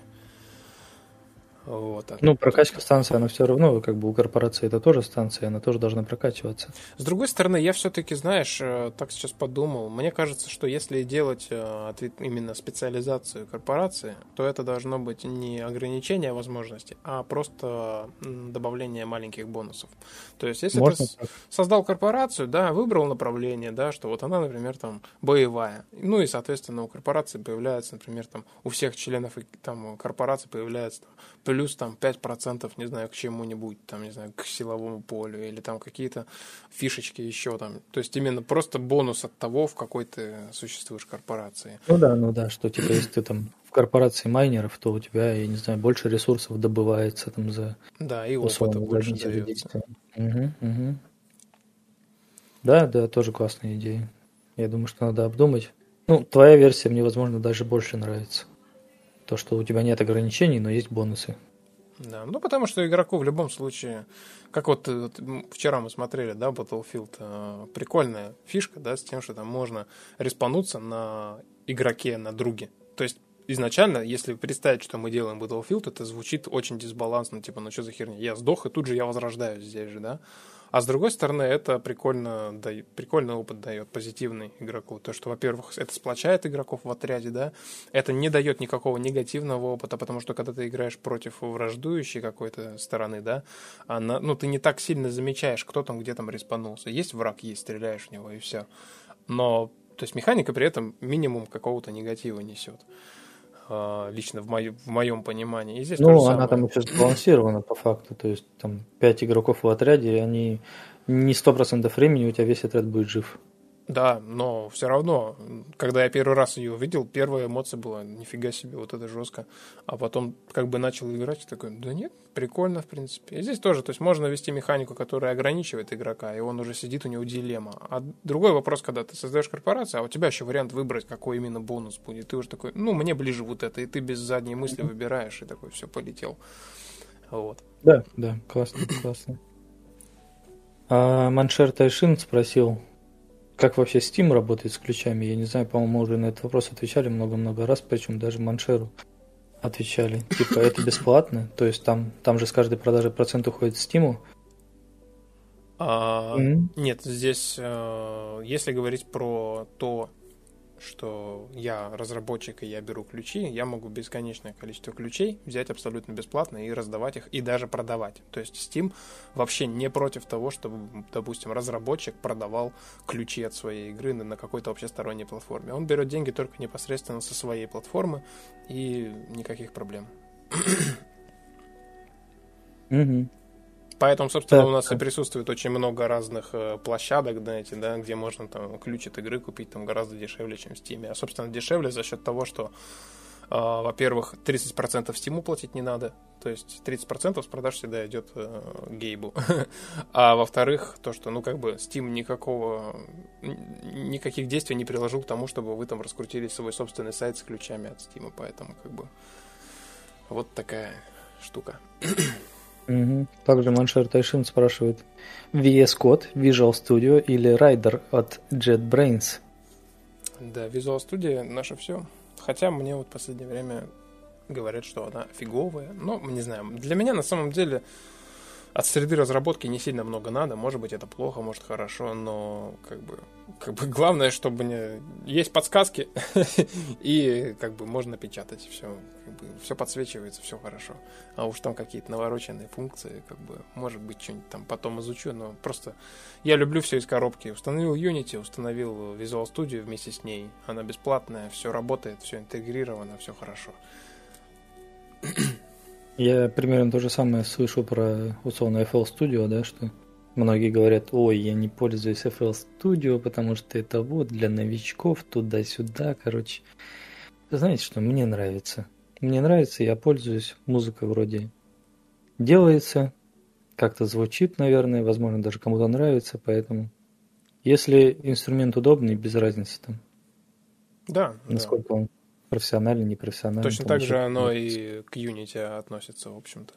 Вот. Ну, прокачка станции, она все равно, как бы у корпорации это тоже станция, она тоже должна прокачиваться. С другой стороны, я все-таки, знаешь, э, так сейчас подумал, мне кажется, что если делать э, именно специализацию корпорации, то это должно быть не ограничение возможностей, а просто добавление маленьких бонусов. То есть, если Можно ты так. создал корпорацию, да, выбрал направление, да, что вот она, например, там боевая, ну и, соответственно, у корпорации появляется, например, там у всех членов там корпорации появляется там, плюс там 5%, не знаю, к чему-нибудь, там, не знаю, к силовому полю, или там какие-то фишечки еще там. То есть именно просто бонус от того, в какой ты существуешь корпорации. Ну да, ну да, что типа, если ты там в корпорации майнеров, то у тебя, я не знаю, больше ресурсов добывается там за... Да, и опыта больше дается. Угу, угу. Да, да, тоже классная идея. Я думаю, что надо обдумать. Ну, твоя версия мне, возможно, даже больше нравится. То, что у тебя нет ограничений, но есть бонусы. Да, ну потому что игроку в любом случае, как вот, вот вчера мы смотрели, да, Battlefield, э, прикольная фишка, да, с тем, что там можно респануться на игроке, на друге. То есть изначально, если представить, что мы делаем Battlefield, это звучит очень дисбалансно, типа, ну что за херня, я сдох, и тут же я возрождаюсь здесь же, да? А с другой стороны, это прикольно, да, прикольный опыт дает, позитивный игроку. То, что, во-первых, это сплочает игроков в отряде, да, это не дает никакого негативного опыта, потому что когда ты играешь против враждующей какой-то стороны, да, она, ну, ты не так сильно замечаешь, кто там где там респанулся. Есть враг, есть, стреляешь в него, и все. Но, то есть механика при этом минимум какого-то негатива несет. А, лично в, мою, в моем понимании. И здесь ну, она там еще сбалансирована по факту, то есть там пять игроков в отряде, и они не сто процентов времени у тебя весь отряд будет жив. Да, но все равно, когда я первый раз ее увидел, первая эмоция была, нифига себе, вот это жестко. А потом как бы начал играть, такой, да нет, прикольно, в принципе. И здесь тоже, то есть можно вести механику, которая ограничивает игрока, и он уже сидит, у него дилемма. А другой вопрос, когда ты создаешь корпорацию, а у тебя еще вариант выбрать, какой именно бонус будет. Ты уже такой, ну, мне ближе вот это, и ты без задней мысли выбираешь, и такой, все, полетел. Вот. Да, да, классно, классно. А Маншер Тайшин спросил, как вообще Steam работает с ключами? Я не знаю, по-моему, уже на этот вопрос отвечали много-много раз, причем даже Маншеру отвечали. Типа, это бесплатно, то есть там, там же с каждой продажи процент уходит Steam. А, mm-hmm. Нет, здесь, э, если говорить про то, что я разработчик и я беру ключи, я могу бесконечное количество ключей взять абсолютно бесплатно и раздавать их, и даже продавать. То есть Steam вообще не против того, чтобы, допустим, разработчик продавал ключи от своей игры на какой-то общесторонней платформе. Он берет деньги только непосредственно со своей платформы, и никаких проблем. Поэтому, собственно, да. у нас и присутствует очень много разных э, площадок, знаете, да, где можно там ключ от игры купить там гораздо дешевле, чем в Steam. А, собственно, дешевле за счет того, что, э, во-первых, 30% Steam платить не надо, то есть 30% с продаж всегда идет э, Гейбу. а во-вторых, то, что, ну, как бы, Steam никакого, никаких действий не приложил к тому, чтобы вы там раскрутили свой собственный сайт с ключами от Steam, поэтому, как бы, вот такая штука. Угу. Также Маншер Тайшин спрашивает, VS Code, Visual Studio или Rider от JetBrains? Да, Visual Studio наше все. Хотя мне вот в последнее время говорят, что она фиговая. Но, не знаю, для меня на самом деле от среды разработки не сильно много надо. Может быть, это плохо, может, хорошо, но как бы, как бы главное, чтобы не... есть подсказки, и как бы можно печатать все. Как бы, все подсвечивается, все хорошо. А уж там какие-то навороченные функции, как бы, может быть, что-нибудь там потом изучу, но просто я люблю все из коробки. Установил Unity, установил Visual Studio вместе с ней. Она бесплатная, все работает, все интегрировано, все хорошо. Я примерно то же самое слышу про условно FL Studio, да, что многие говорят, ой, я не пользуюсь FL Studio, потому что это вот для новичков, туда-сюда, короче. Знаете что, мне нравится. Мне нравится, я пользуюсь, музыка вроде делается, как-то звучит, наверное, возможно, даже кому-то нравится, поэтому если инструмент удобный, без разницы там. Да. Насколько да. он профессионально, непрофессионально. Точно так же оно и к Unity относится, в общем-то.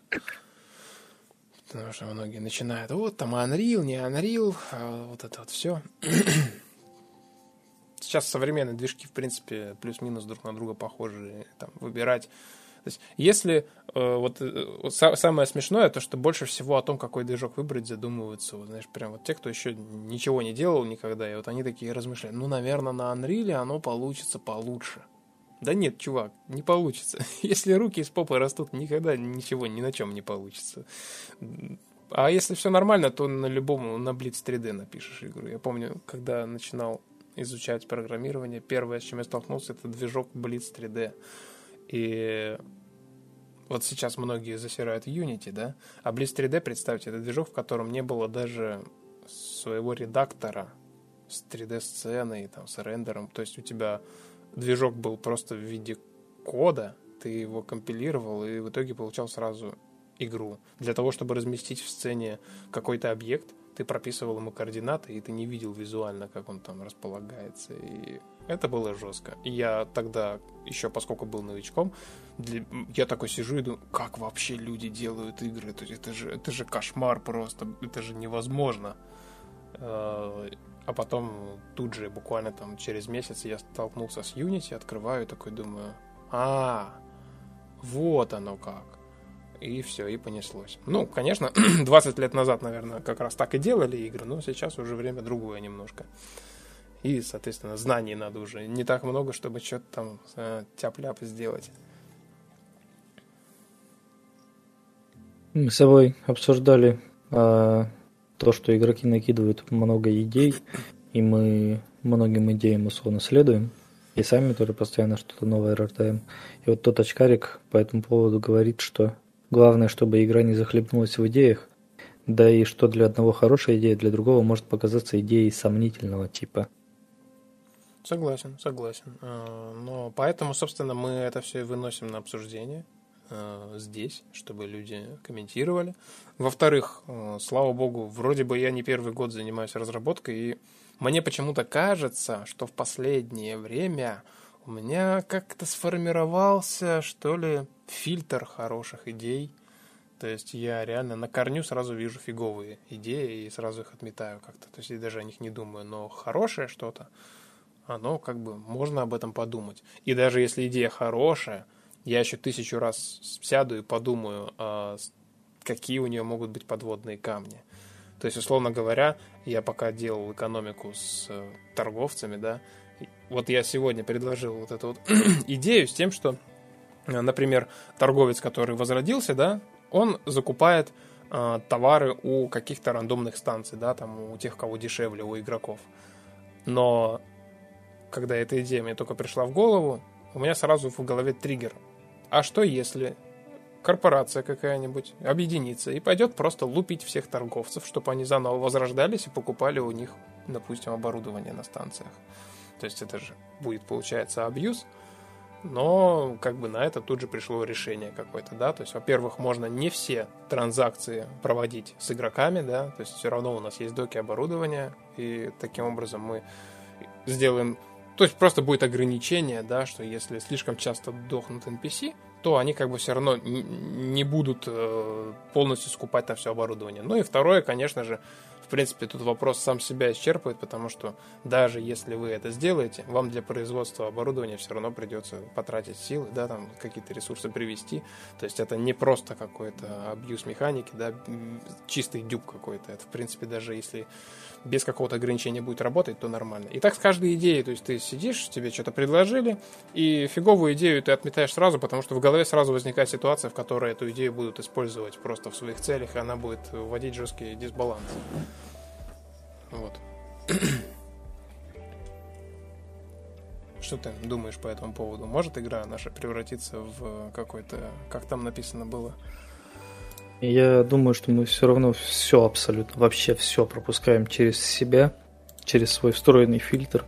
Потому что многие начинают, вот там Unreal, не Unreal, а вот это вот все. Сейчас современные движки, в принципе, плюс-минус друг на друга похожи. Там, выбирать то есть, если э, вот, э, самое смешное, то что больше всего о том, какой движок выбрать, задумываются, вот, знаешь, прям вот те, кто еще ничего не делал никогда, и вот они такие размышляют, ну, наверное, на Unreal оно получится получше. Да нет, чувак, не получится. Если руки из попы растут, никогда ничего ни на чем не получится. А если все нормально, то на любом, на Blitz 3D напишешь игру. Я помню, когда начинал изучать программирование, первое, с чем я столкнулся, это движок Blitz 3D. И вот сейчас многие засирают Unity, да? А Blitz 3D, представьте, это движок, в котором не было даже своего редактора с 3D-сценой, там, с рендером. То есть у тебя движок был просто в виде кода, ты его компилировал и в итоге получал сразу игру. Для того, чтобы разместить в сцене какой-то объект, ты прописывал ему координаты, и ты не видел визуально, как он там располагается. И это было жестко. И я тогда, еще поскольку был новичком, для... я такой сижу и думаю, как вообще люди делают игры? То есть это же, это же кошмар просто, это же невозможно. А потом тут же, буквально там через месяц, я столкнулся с Unity, открываю и такой думаю, А, вот оно как. И все, и понеслось. Ну, конечно, 20 лет назад, наверное, как раз так и делали игры, но сейчас уже время другое немножко. И, соответственно, знаний надо уже не так много, чтобы что-то там э, тяп-ляп сделать. Мы с собой обсуждали э, то, что игроки накидывают много идей, и мы многим идеям условно следуем, и сами тоже постоянно что-то новое рождаем. И вот тот очкарик по этому поводу говорит, что главное, чтобы игра не захлебнулась в идеях, да и что для одного хорошая идея, для другого может показаться идеей сомнительного типа. Согласен, согласен. А, но поэтому, собственно, мы это все выносим на обсуждение здесь, чтобы люди комментировали. Во-вторых, а, слава богу, вроде бы я не первый год занимаюсь разработкой, и мне почему-то кажется, что в последнее время у меня как-то сформировался, что ли, фильтр хороших идей. То есть я реально на корню сразу вижу фиговые идеи и сразу их отметаю как-то. То есть я даже о них не думаю. Но хорошее что-то, оно как бы можно об этом подумать. И даже если идея хорошая, я еще тысячу раз сяду и подумаю, а какие у нее могут быть подводные камни. То есть, условно говоря, я пока делал экономику с э, торговцами, да, вот я сегодня предложил вот эту вот идею с тем, что, э, например, торговец, который возродился, да, он закупает э, товары у каких-то рандомных станций, да, там у тех, кого дешевле, у игроков. Но когда эта идея мне только пришла в голову, у меня сразу в голове триггер. А что если корпорация какая-нибудь объединится и пойдет просто лупить всех торговцев, чтобы они заново возрождались и покупали у них, допустим, оборудование на станциях. То есть это же будет, получается, абьюз, но как бы на это тут же пришло решение какое-то, да, то есть, во-первых, можно не все транзакции проводить с игроками, да, то есть все равно у нас есть доки оборудования, и таким образом мы сделаем, то есть просто будет ограничение, да, что если слишком часто дохнут NPC, то они как бы все равно не будут э, полностью скупать на все оборудование. Ну и второе, конечно же, принципе, тут вопрос сам себя исчерпывает, потому что даже если вы это сделаете, вам для производства оборудования все равно придется потратить силы, да, там какие-то ресурсы привести. То есть это не просто какой-то абьюз механики, да, чистый дюб какой-то. Это, в принципе, даже если без какого-то ограничения будет работать, то нормально. И так с каждой идеей, то есть ты сидишь, тебе что-то предложили, и фиговую идею ты отметаешь сразу, потому что в голове сразу возникает ситуация, в которой эту идею будут использовать просто в своих целях, и она будет вводить жесткий дисбаланс. Вот. Что ты думаешь по этому поводу? Может игра наша превратиться в какой-то, как там написано было, я думаю, что мы все равно все абсолютно, вообще все пропускаем через себя, через свой встроенный фильтр.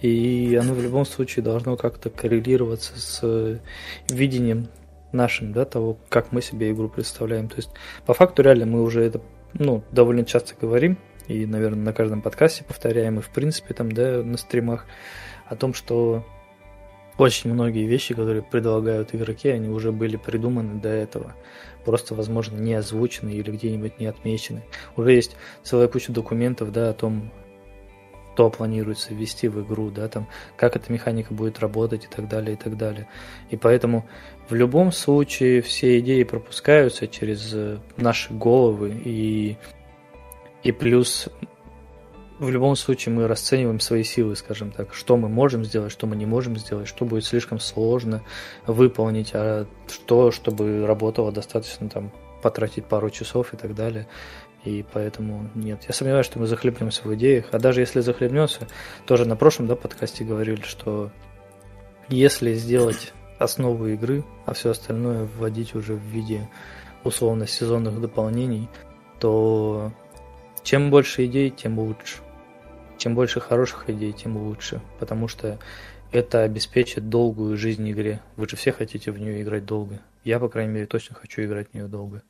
И оно в любом случае должно как-то коррелироваться с э, видением нашим, да, того, как мы себе игру представляем. То есть, по факту, реально, мы уже это, ну, довольно часто говорим, и, наверное, на каждом подкасте повторяем, и, в принципе, там, да, на стримах, о том, что очень многие вещи, которые предлагают игроки, они уже были придуманы до этого просто, возможно, не озвучены или где-нибудь не отмечены. Уже есть целая куча документов, да, о том, что планируется ввести в игру, да, там, как эта механика будет работать и так далее, и так далее. И поэтому в любом случае все идеи пропускаются через э, наши головы и, и плюс в любом случае мы расцениваем свои силы, скажем так, что мы можем сделать, что мы не можем сделать, что будет слишком сложно выполнить, а что, чтобы работало достаточно там потратить пару часов и так далее. И поэтому нет. Я сомневаюсь, что мы захлебнемся в идеях. А даже если захлебнемся, тоже на прошлом да, подкасте говорили, что если сделать основу игры, а все остальное вводить уже в виде условно сезонных дополнений, то чем больше идей, тем лучше. Чем больше хороших идей, тем лучше, потому что это обеспечит долгую жизнь игре. Вы же все хотите в нее играть долго. Я, по крайней мере, точно хочу играть в нее долго.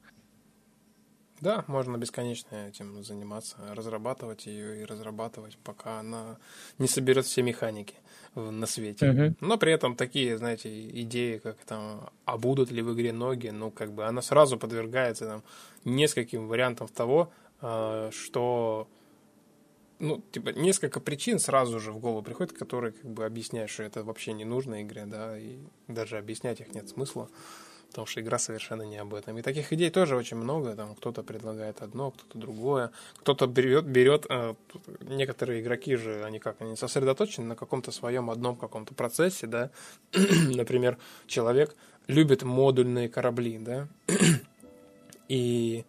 Да, можно бесконечно этим заниматься, разрабатывать ее и разрабатывать, пока она не соберет все механики на свете. Uh-huh. Но при этом такие, знаете, идеи, как там, а будут ли в игре ноги, ну, как бы она сразу подвергается там нескольким вариантам того, что ну, типа, несколько причин сразу же в голову приходят, которые как бы объясняют, что это вообще не нужно игре, да, и даже объяснять их нет смысла, потому что игра совершенно не об этом. И таких идей тоже очень много, там кто-то предлагает одно, кто-то другое, кто-то берет, берет, э, некоторые игроки же, они как, они сосредоточены на каком-то своем одном каком-то процессе, да, например, человек любит модульные корабли, да, и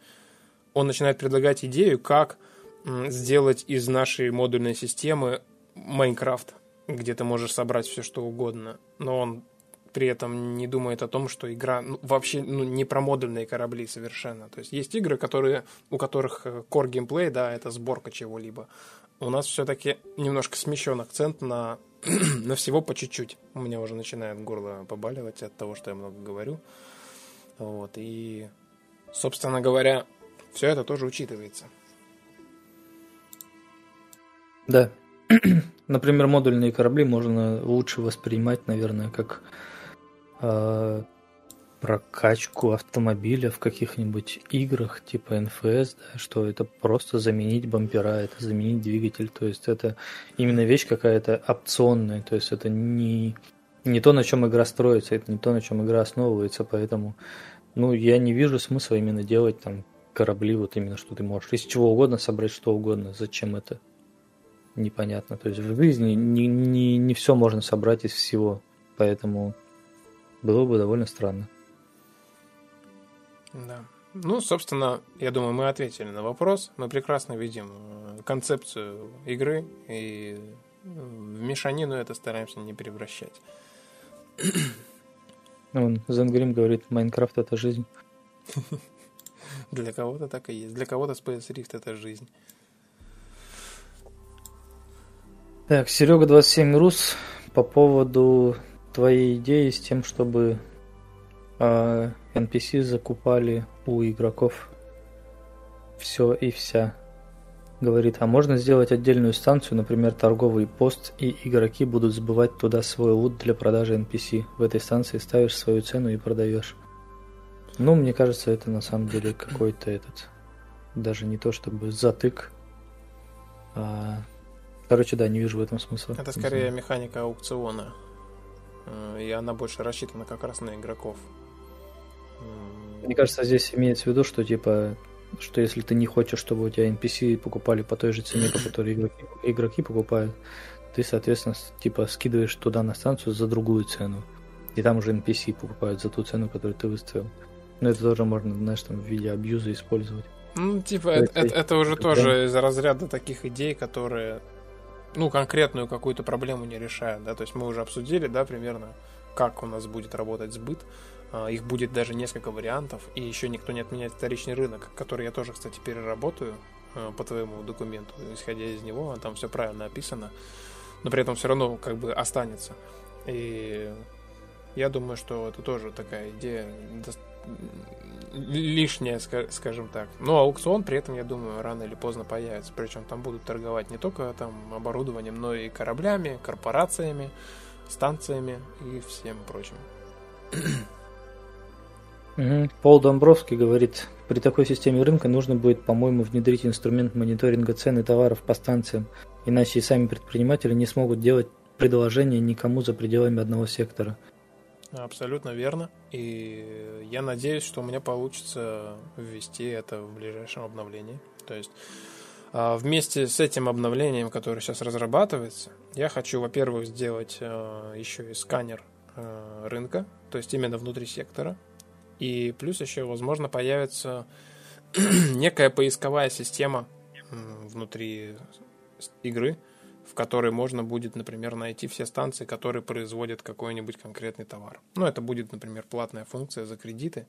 он начинает предлагать идею, как сделать из нашей модульной системы Майнкрафт, где ты можешь собрать все, что угодно. Но он при этом не думает о том, что игра ну, вообще ну, не про модульные корабли совершенно. То есть есть игры, которые, у которых э, core геймплей, да, это сборка чего-либо. У нас все-таки немножко смещен акцент на, на всего по чуть-чуть. У меня уже начинает горло побаливать от того, что я много говорю. Вот, и, собственно говоря, все это тоже учитывается. Да. Например, модульные корабли можно лучше воспринимать, наверное, как э, прокачку автомобиля в каких-нибудь играх типа NFS, да, что это просто заменить бампера, это заменить двигатель, то есть это именно вещь какая-то опционная, то есть это не, не то, на чем игра строится, это не то, на чем игра основывается, поэтому ну, я не вижу смысла именно делать там корабли, вот именно что ты можешь из чего угодно собрать что угодно, зачем это? непонятно. То есть в жизни не, не, не все можно собрать из всего, поэтому было бы довольно странно. Да. Ну, собственно, я думаю, мы ответили на вопрос. Мы прекрасно видим э, концепцию игры и э, в мешанину это стараемся не превращать. Он Зенгрим говорит, Майнкрафт это жизнь. Для кого-то так и есть. Для кого-то Space Rift это жизнь. Так, Серега 27 Рус, по поводу твоей идеи с тем, чтобы э, а, NPC закупали у игроков все и вся. Говорит, а можно сделать отдельную станцию, например, торговый пост, и игроки будут сбывать туда свой лут для продажи NPC. В этой станции ставишь свою цену и продаешь. Ну, мне кажется, это на самом деле какой-то этот, даже не то чтобы затык, а Короче, да, не вижу в этом смысла. Это скорее механика аукциона. Э, и она больше рассчитана как раз на игроков. Мне кажется, здесь имеется в виду, что типа что если ты не хочешь, чтобы у тебя NPC покупали по той же цене, по которой игроки, игроки покупают, ты, соответственно, типа скидываешь туда на станцию за другую цену. И там уже NPC покупают за ту цену, которую ты выставил. Но это тоже можно, знаешь, там в виде абьюза использовать. Ну, типа, это, это, это уже тоже из разряда таких идей, которые ну, конкретную какую-то проблему не решают, да, то есть мы уже обсудили, да, примерно, как у нас будет работать сбыт, а, их будет даже несколько вариантов, и еще никто не отменяет вторичный рынок, который я тоже, кстати, переработаю а, по твоему документу, исходя из него, там все правильно описано, но при этом все равно как бы останется. И я думаю, что это тоже такая идея лишнее, скажем так. Но аукцион при этом, я думаю, рано или поздно появится. Причем там будут торговать не только там оборудованием, но и кораблями, корпорациями, станциями и всем прочим. Пол Домбровский говорит, при такой системе рынка нужно будет, по-моему, внедрить инструмент мониторинга цен и товаров по станциям, иначе и сами предприниматели не смогут делать предложения никому за пределами одного сектора. Абсолютно верно. И я надеюсь, что у меня получится ввести это в ближайшем обновлении. То есть а, вместе с этим обновлением, которое сейчас разрабатывается, я хочу, во-первых, сделать а, еще и сканер а, рынка, то есть именно внутри сектора. И плюс еще, возможно, появится некая поисковая система внутри игры, в которой можно будет, например, найти все станции, которые производят какой-нибудь конкретный товар. Ну, это будет, например, платная функция за кредиты.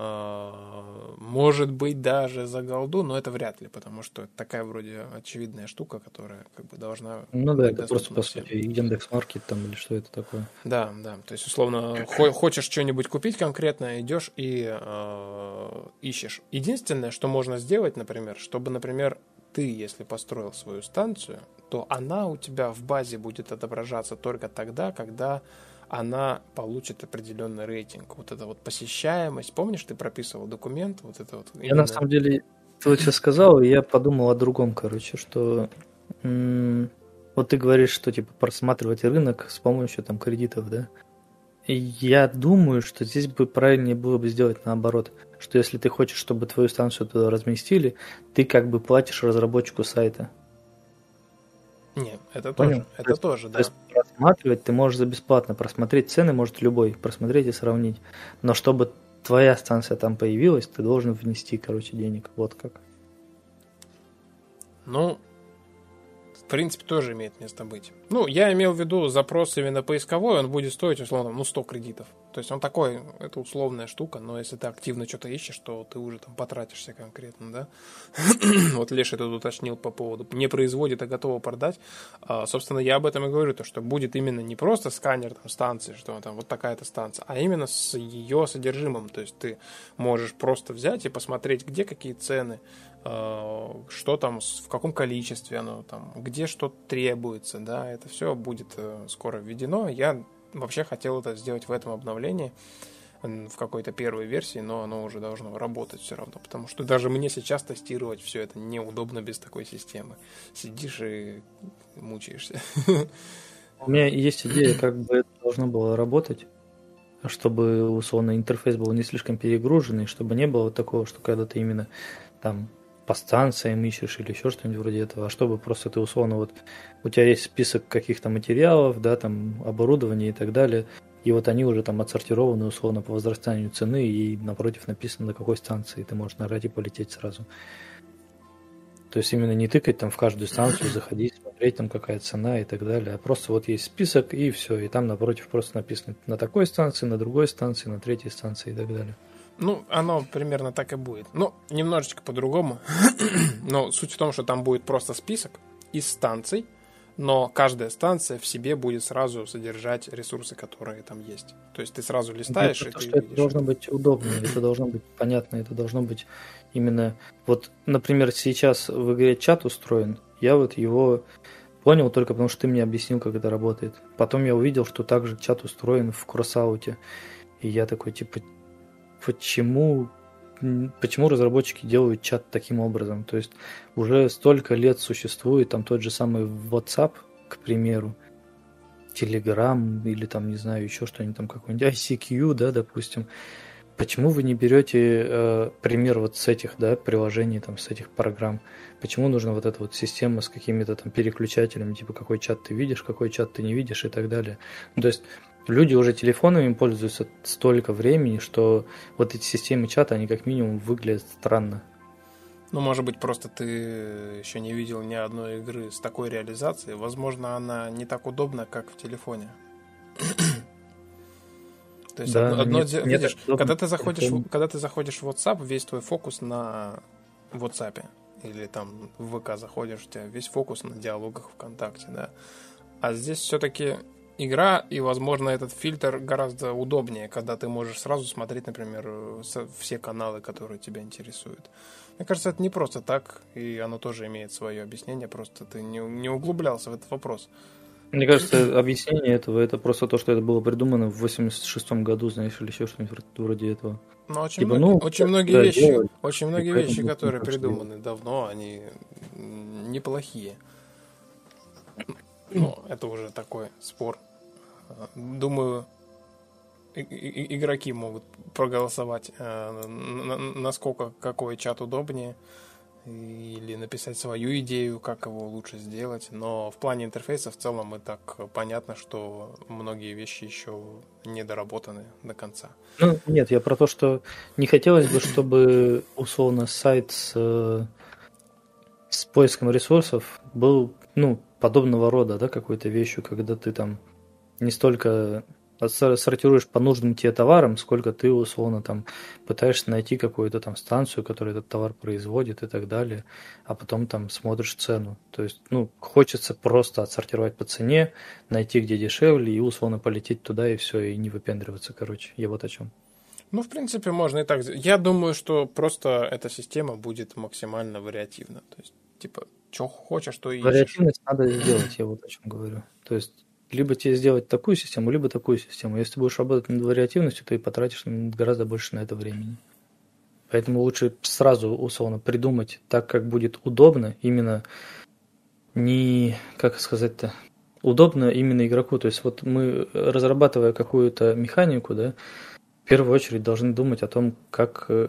А, может быть, даже за голду, но это вряд ли, потому что это такая вроде очевидная штука, которая как бы должна... Ну да, это просто, по сути, индекс маркет там или что это такое. Да, да, то есть, условно, хочешь что-нибудь купить конкретно, идешь и э, ищешь. Единственное, что можно сделать, например, чтобы, например, ты, если построил свою станцию, то она у тебя в базе будет отображаться только тогда, когда она получит определенный рейтинг. Вот эта вот посещаемость. Помнишь, ты прописывал документ? Вот это вот. Я на самом деле, ты вот сейчас сказал, и я подумал о другом, короче, что Вот ты говоришь, что типа просматривать рынок с помощью там кредитов, да? Я думаю, что здесь бы правильнее было бы сделать наоборот, что если ты хочешь, чтобы твою станцию туда разместили, ты как бы платишь разработчику сайта. Нет, это Понял? тоже, это то тоже, да. То есть просматривать ты можешь за бесплатно, просмотреть цены может любой, просмотреть и сравнить. Но чтобы твоя станция там появилась, ты должен внести, короче, денег. Вот как. Ну, в принципе, тоже имеет место быть. Ну, я имел в виду запрос именно поисковой, он будет стоить, условно, ну, 100 кредитов. То есть он такой, это условная штука, но если ты активно что-то ищешь, то ты уже там потратишься конкретно, да. вот Леша тут уточнил по поводу не производит, а готово продать. А, собственно, я об этом и говорю, то, что будет именно не просто сканер там, станции, что там вот такая-то станция, а именно с ее содержимым. То есть ты можешь просто взять и посмотреть, где какие цены, Э, что там, в каком количестве оно там, где что требуется, да, это все будет э, скоро введено. Я вообще хотел это сделать в этом обновлении, в какой-то первой версии, но оно уже должно работать все равно, потому что даже мне сейчас тестировать все это неудобно без такой системы. Сидишь и мучаешься. У меня есть идея, как бы это должно было работать, чтобы, условно, интерфейс был не слишком перегруженный, чтобы не было такого, что когда ты именно там по станциям ищешь или еще что-нибудь вроде этого, а чтобы просто ты условно вот у тебя есть список каких-то материалов, да, там оборудования и так далее, и вот они уже там отсортированы условно по возрастанию цены, и напротив написано на какой станции ты можешь нажать и полететь сразу. То есть именно не тыкать там в каждую станцию, заходить, смотреть там какая цена и так далее, а просто вот есть список и все, и там напротив просто написано на такой станции, на другой станции, на третьей станции и так далее. Ну, оно примерно так и будет. Ну, немножечко по-другому. но суть в том, что там будет просто список из станций, но каждая станция в себе будет сразу содержать ресурсы, которые там есть. То есть ты сразу листаешь это, и ты что видишь. Это должно быть удобно, это должно быть понятно, это должно быть именно... Вот, например, сейчас в игре чат устроен, я вот его понял только потому, что ты мне объяснил, как это работает. Потом я увидел, что также чат устроен в кроссауте. И я такой, типа, почему почему разработчики делают чат таким образом. То есть уже столько лет существует там тот же самый WhatsApp, к примеру, Telegram или там, не знаю, еще что-нибудь там какой-нибудь ICQ, да, допустим. Почему вы не берете э, пример вот с этих, да, приложений, там, с этих программ? Почему нужна вот эта вот система с какими-то там переключателями, типа какой чат ты видишь, какой чат ты не видишь и так далее? То есть люди уже телефонами пользуются столько времени, что вот эти системы чата, они как минимум выглядят странно. Ну, может быть, просто ты еще не видел ни одной игры с такой реализацией. Возможно, она не так удобна, как в телефоне. То есть да, одно, нет, видишь, нет, когда ты заходишь, в, когда ты заходишь в WhatsApp, весь твой фокус на WhatsApp или там в ВК заходишь, у тебя весь фокус на диалогах ВКонтакте, да. А здесь все-таки игра, и, возможно, этот фильтр гораздо удобнее, когда ты можешь сразу смотреть, например, все каналы, которые тебя интересуют. Мне кажется, это не просто так, и оно тоже имеет свое объяснение, просто ты не, не углублялся в этот вопрос. Мне кажется, объяснение этого это просто то, что это было придумано в 86-м году, знаешь, или еще что-нибудь вроде этого. Но очень, типа, многие, ну, очень многие да, вещи, делать, очень многие вещи, которые придуманы давно, они неплохие. Ну, это уже такой спор. Думаю, игроки могут проголосовать, э, насколько какой чат удобнее, или написать свою идею, как его лучше сделать. Но в плане интерфейса в целом и так понятно, что многие вещи еще не доработаны до конца. Ну, нет, я про то, что не хотелось бы, чтобы условно сайт с, э, с поиском ресурсов был ну, подобного рода, да, какой-то вещью, когда ты там не столько сортируешь по нужным тебе товарам, сколько ты условно там пытаешься найти какую-то там станцию, которая этот товар производит и так далее, а потом там смотришь цену. То есть, ну, хочется просто отсортировать по цене, найти где дешевле и условно полететь туда и все, и не выпендриваться, короче. Я вот о чем. Ну, в принципе, можно и так. Я думаю, что просто эта система будет максимально вариативна. То есть, типа, что хочешь, то и Вариативность надо сделать, я вот о чем говорю. То есть, либо тебе сделать такую систему, либо такую систему. Если ты будешь работать над вариативностью, то и потратишь гораздо больше на это времени. Поэтому лучше сразу, условно, придумать так, как будет удобно, именно не, как сказать-то, удобно именно игроку. То есть вот мы, разрабатывая какую-то механику, да, в первую очередь должны думать о том, как э,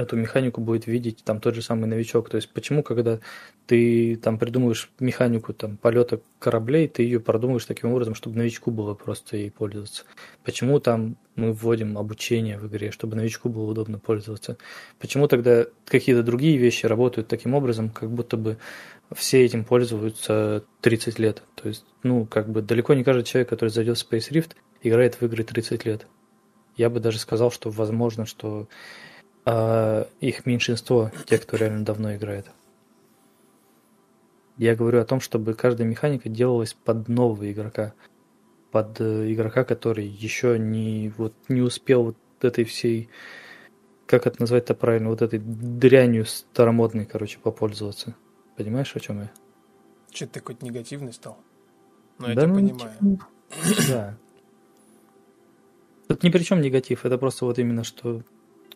эту механику будет видеть там тот же самый новичок. То есть почему, когда ты там придумываешь механику там полета кораблей, ты ее продумываешь таким образом, чтобы новичку было просто ей пользоваться. Почему там мы вводим обучение в игре, чтобы новичку было удобно пользоваться. Почему тогда какие-то другие вещи работают таким образом, как будто бы все этим пользуются 30 лет. То есть, ну, как бы далеко не каждый человек, который зайдет в Space Rift, играет в игры 30 лет. Я бы даже сказал, что возможно, что а их меньшинство, те, кто реально давно играет. Я говорю о том, чтобы каждая механика делалась под нового игрока, под э, игрока, который еще не, вот, не успел вот этой всей, как это назвать-то правильно, вот этой дрянью старомодной, короче, попользоваться. Понимаешь, о чем я? Че ты какой-то негативный стал? Ну, я да, тебя ну, понимаю. Да. Тут ни при чем негатив, это просто вот именно, что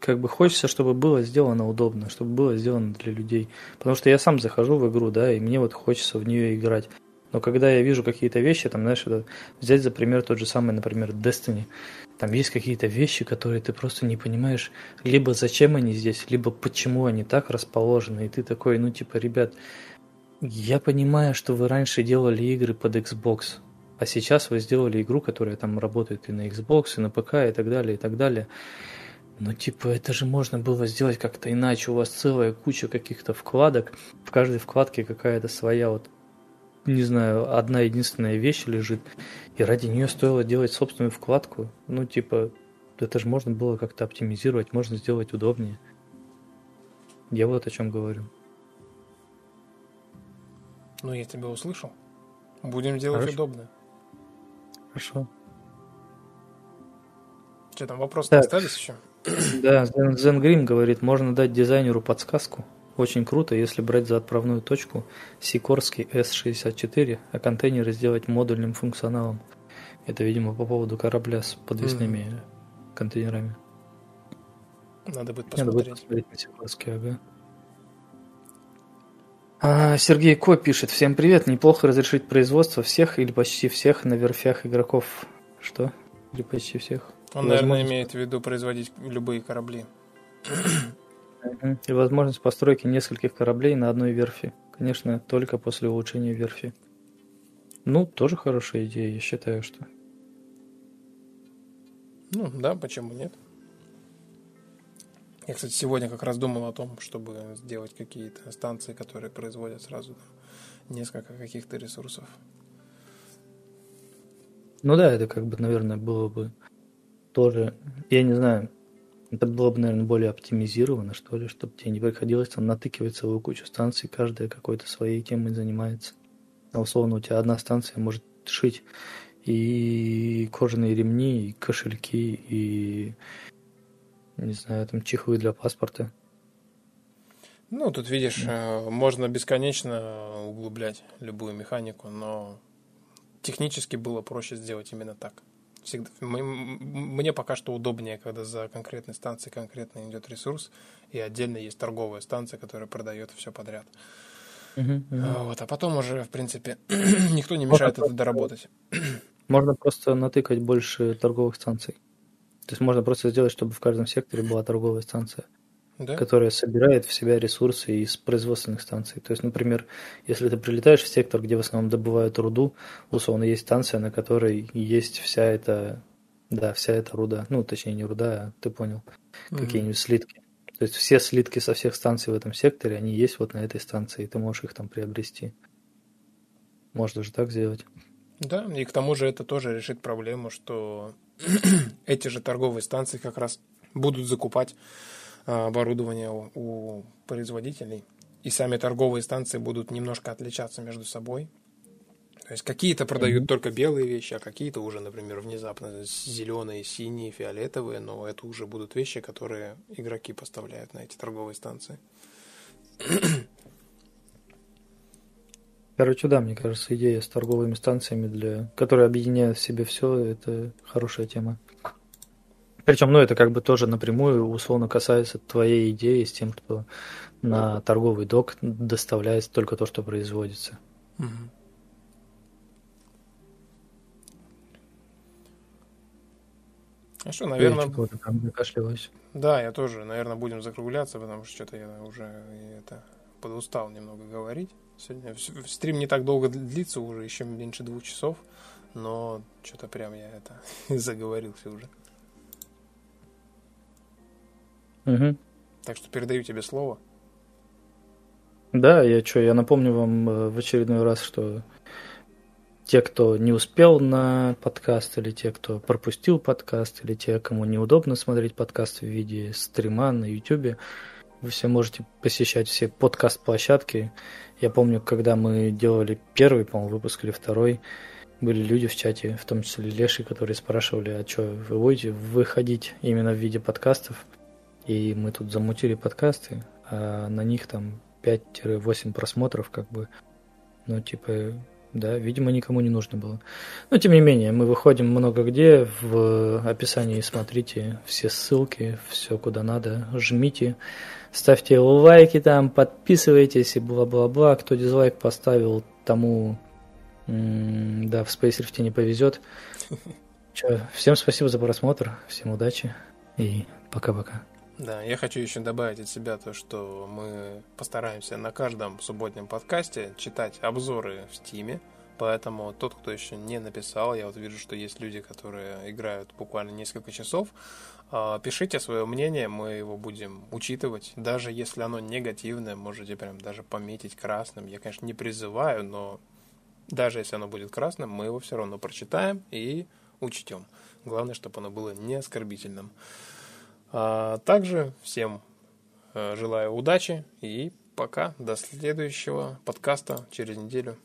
как бы хочется, чтобы было сделано удобно, чтобы было сделано для людей. Потому что я сам захожу в игру, да, и мне вот хочется в нее играть. Но когда я вижу какие-то вещи, там, знаешь, это, взять за пример тот же самый, например, Destiny, там есть какие-то вещи, которые ты просто не понимаешь, либо зачем они здесь, либо почему они так расположены, и ты такой, ну, типа, ребят, я понимаю, что вы раньше делали игры под Xbox, а сейчас вы сделали игру, которая там работает и на Xbox, и на ПК, и так далее, и так далее. Ну, типа, это же можно было сделать как-то иначе. У вас целая куча каких-то вкладок. В каждой вкладке какая-то своя вот, не знаю, одна единственная вещь лежит. И ради нее стоило делать собственную вкладку. Ну, типа, это же можно было как-то оптимизировать, можно сделать удобнее. Я вот о чем говорю. Ну, я тебя услышал. Будем делать Хорошо. удобно. Хорошо. Что там, вопросы остались еще? Да, Зенгрим говорит, можно дать дизайнеру подсказку. Очень круто, если брать за отправную точку Сикорский S64, а контейнеры сделать модульным функционалом. Это, видимо, по поводу корабля с подвесными mm. контейнерами. Надо будет посмотреть. Надо будет посмотреть на Сикорский, ага. А, Сергей Ко пишет, всем привет, неплохо разрешить производство всех или почти всех на верфях игроков. Что? Или почти всех? Он, наверное, имеет в виду производить любые корабли. И возможность постройки нескольких кораблей на одной верфи. Конечно, только после улучшения верфи. Ну, тоже хорошая идея, я считаю, что. Ну, да, почему нет? Я, кстати, сегодня как раз думал о том, чтобы сделать какие-то станции, которые производят сразу несколько каких-то ресурсов. Ну да, это как бы, наверное, было бы тоже, я не знаю, это было бы, наверное, более оптимизировано, что ли, чтобы тебе не приходилось там натыкивать целую кучу станций, каждая какой-то своей темой занимается. А условно у тебя одна станция может шить и кожаные ремни, и кошельки, и, не знаю, там чехлы для паспорта. Ну, тут видишь, да. можно бесконечно углублять любую механику, но технически было проще сделать именно так всегда, мне пока что удобнее, когда за конкретной станцией конкретно идет ресурс, и отдельно есть торговая станция, которая продает все подряд. Uh-huh, uh-huh. Вот, а потом уже, в принципе, никто не мешает можно это доработать. Можно просто натыкать больше торговых станций. То есть можно просто сделать, чтобы в каждом секторе была торговая станция да? которая собирает в себя ресурсы из производственных станций. То есть, например, если ты прилетаешь в сектор, где в основном добывают руду, условно есть станция, на которой есть вся эта, да, вся эта руда, ну, точнее, не руда, а ты понял, mm-hmm. какие-нибудь слитки. То есть все слитки со всех станций в этом секторе, они есть вот на этой станции, и ты можешь их там приобрести. Можно же так сделать. Да, и к тому же это тоже решит проблему, что эти же торговые станции как раз будут закупать оборудования у производителей. И сами торговые станции будут немножко отличаться между собой. То есть какие-то продают mm-hmm. только белые вещи, а какие-то уже, например, внезапно зеленые, синие, фиолетовые, но это уже будут вещи, которые игроки поставляют на эти торговые станции. Короче, да, мне кажется, идея с торговыми станциями, для, которые объединяют в себе все, это хорошая тема. Причем, ну, это как бы тоже напрямую условно касается твоей идеи с тем, что на торговый док доставляется только то, что производится. Угу. А что, наверное... Я там закашлялась. Да, я тоже, наверное, будем закругляться, потому что что-то я уже это подустал немного говорить. Сегодня стрим не так долго длится, уже еще меньше двух часов, но что-то прям я это заговорился уже. Угу. Так что передаю тебе слово. Да, я что, я напомню вам э, в очередной раз, что те, кто не успел на подкаст, или те, кто пропустил подкаст, или те, кому неудобно смотреть подкаст в виде стрима на YouTube, вы все можете посещать все подкаст-площадки. Я помню, когда мы делали первый, по-моему, выпуск или второй, были люди в чате, в том числе Леши, которые спрашивали, а что, вы будете выходить именно в виде подкастов? И мы тут замутили подкасты, а на них там 5-8 просмотров, как бы, ну, типа, да, видимо, никому не нужно было. Но, тем не менее, мы выходим много где, в описании смотрите все ссылки, все куда надо, жмите, ставьте лайки там, подписывайтесь и бла-бла-бла. Кто дизлайк поставил, тому, да, в Rift не повезет. Че, всем спасибо за просмотр, всем удачи и пока-пока. Да, я хочу еще добавить от себя то, что мы постараемся на каждом субботнем подкасте читать обзоры в Стиме. Поэтому тот, кто еще не написал, я вот вижу, что есть люди, которые играют буквально несколько часов. А, пишите свое мнение, мы его будем учитывать. Даже если оно негативное, можете прям даже пометить красным. Я, конечно, не призываю, но даже если оно будет красным, мы его все равно прочитаем и учтем. Главное, чтобы оно было не оскорбительным. А также всем э, желаю удачи и пока. До следующего подкаста через неделю.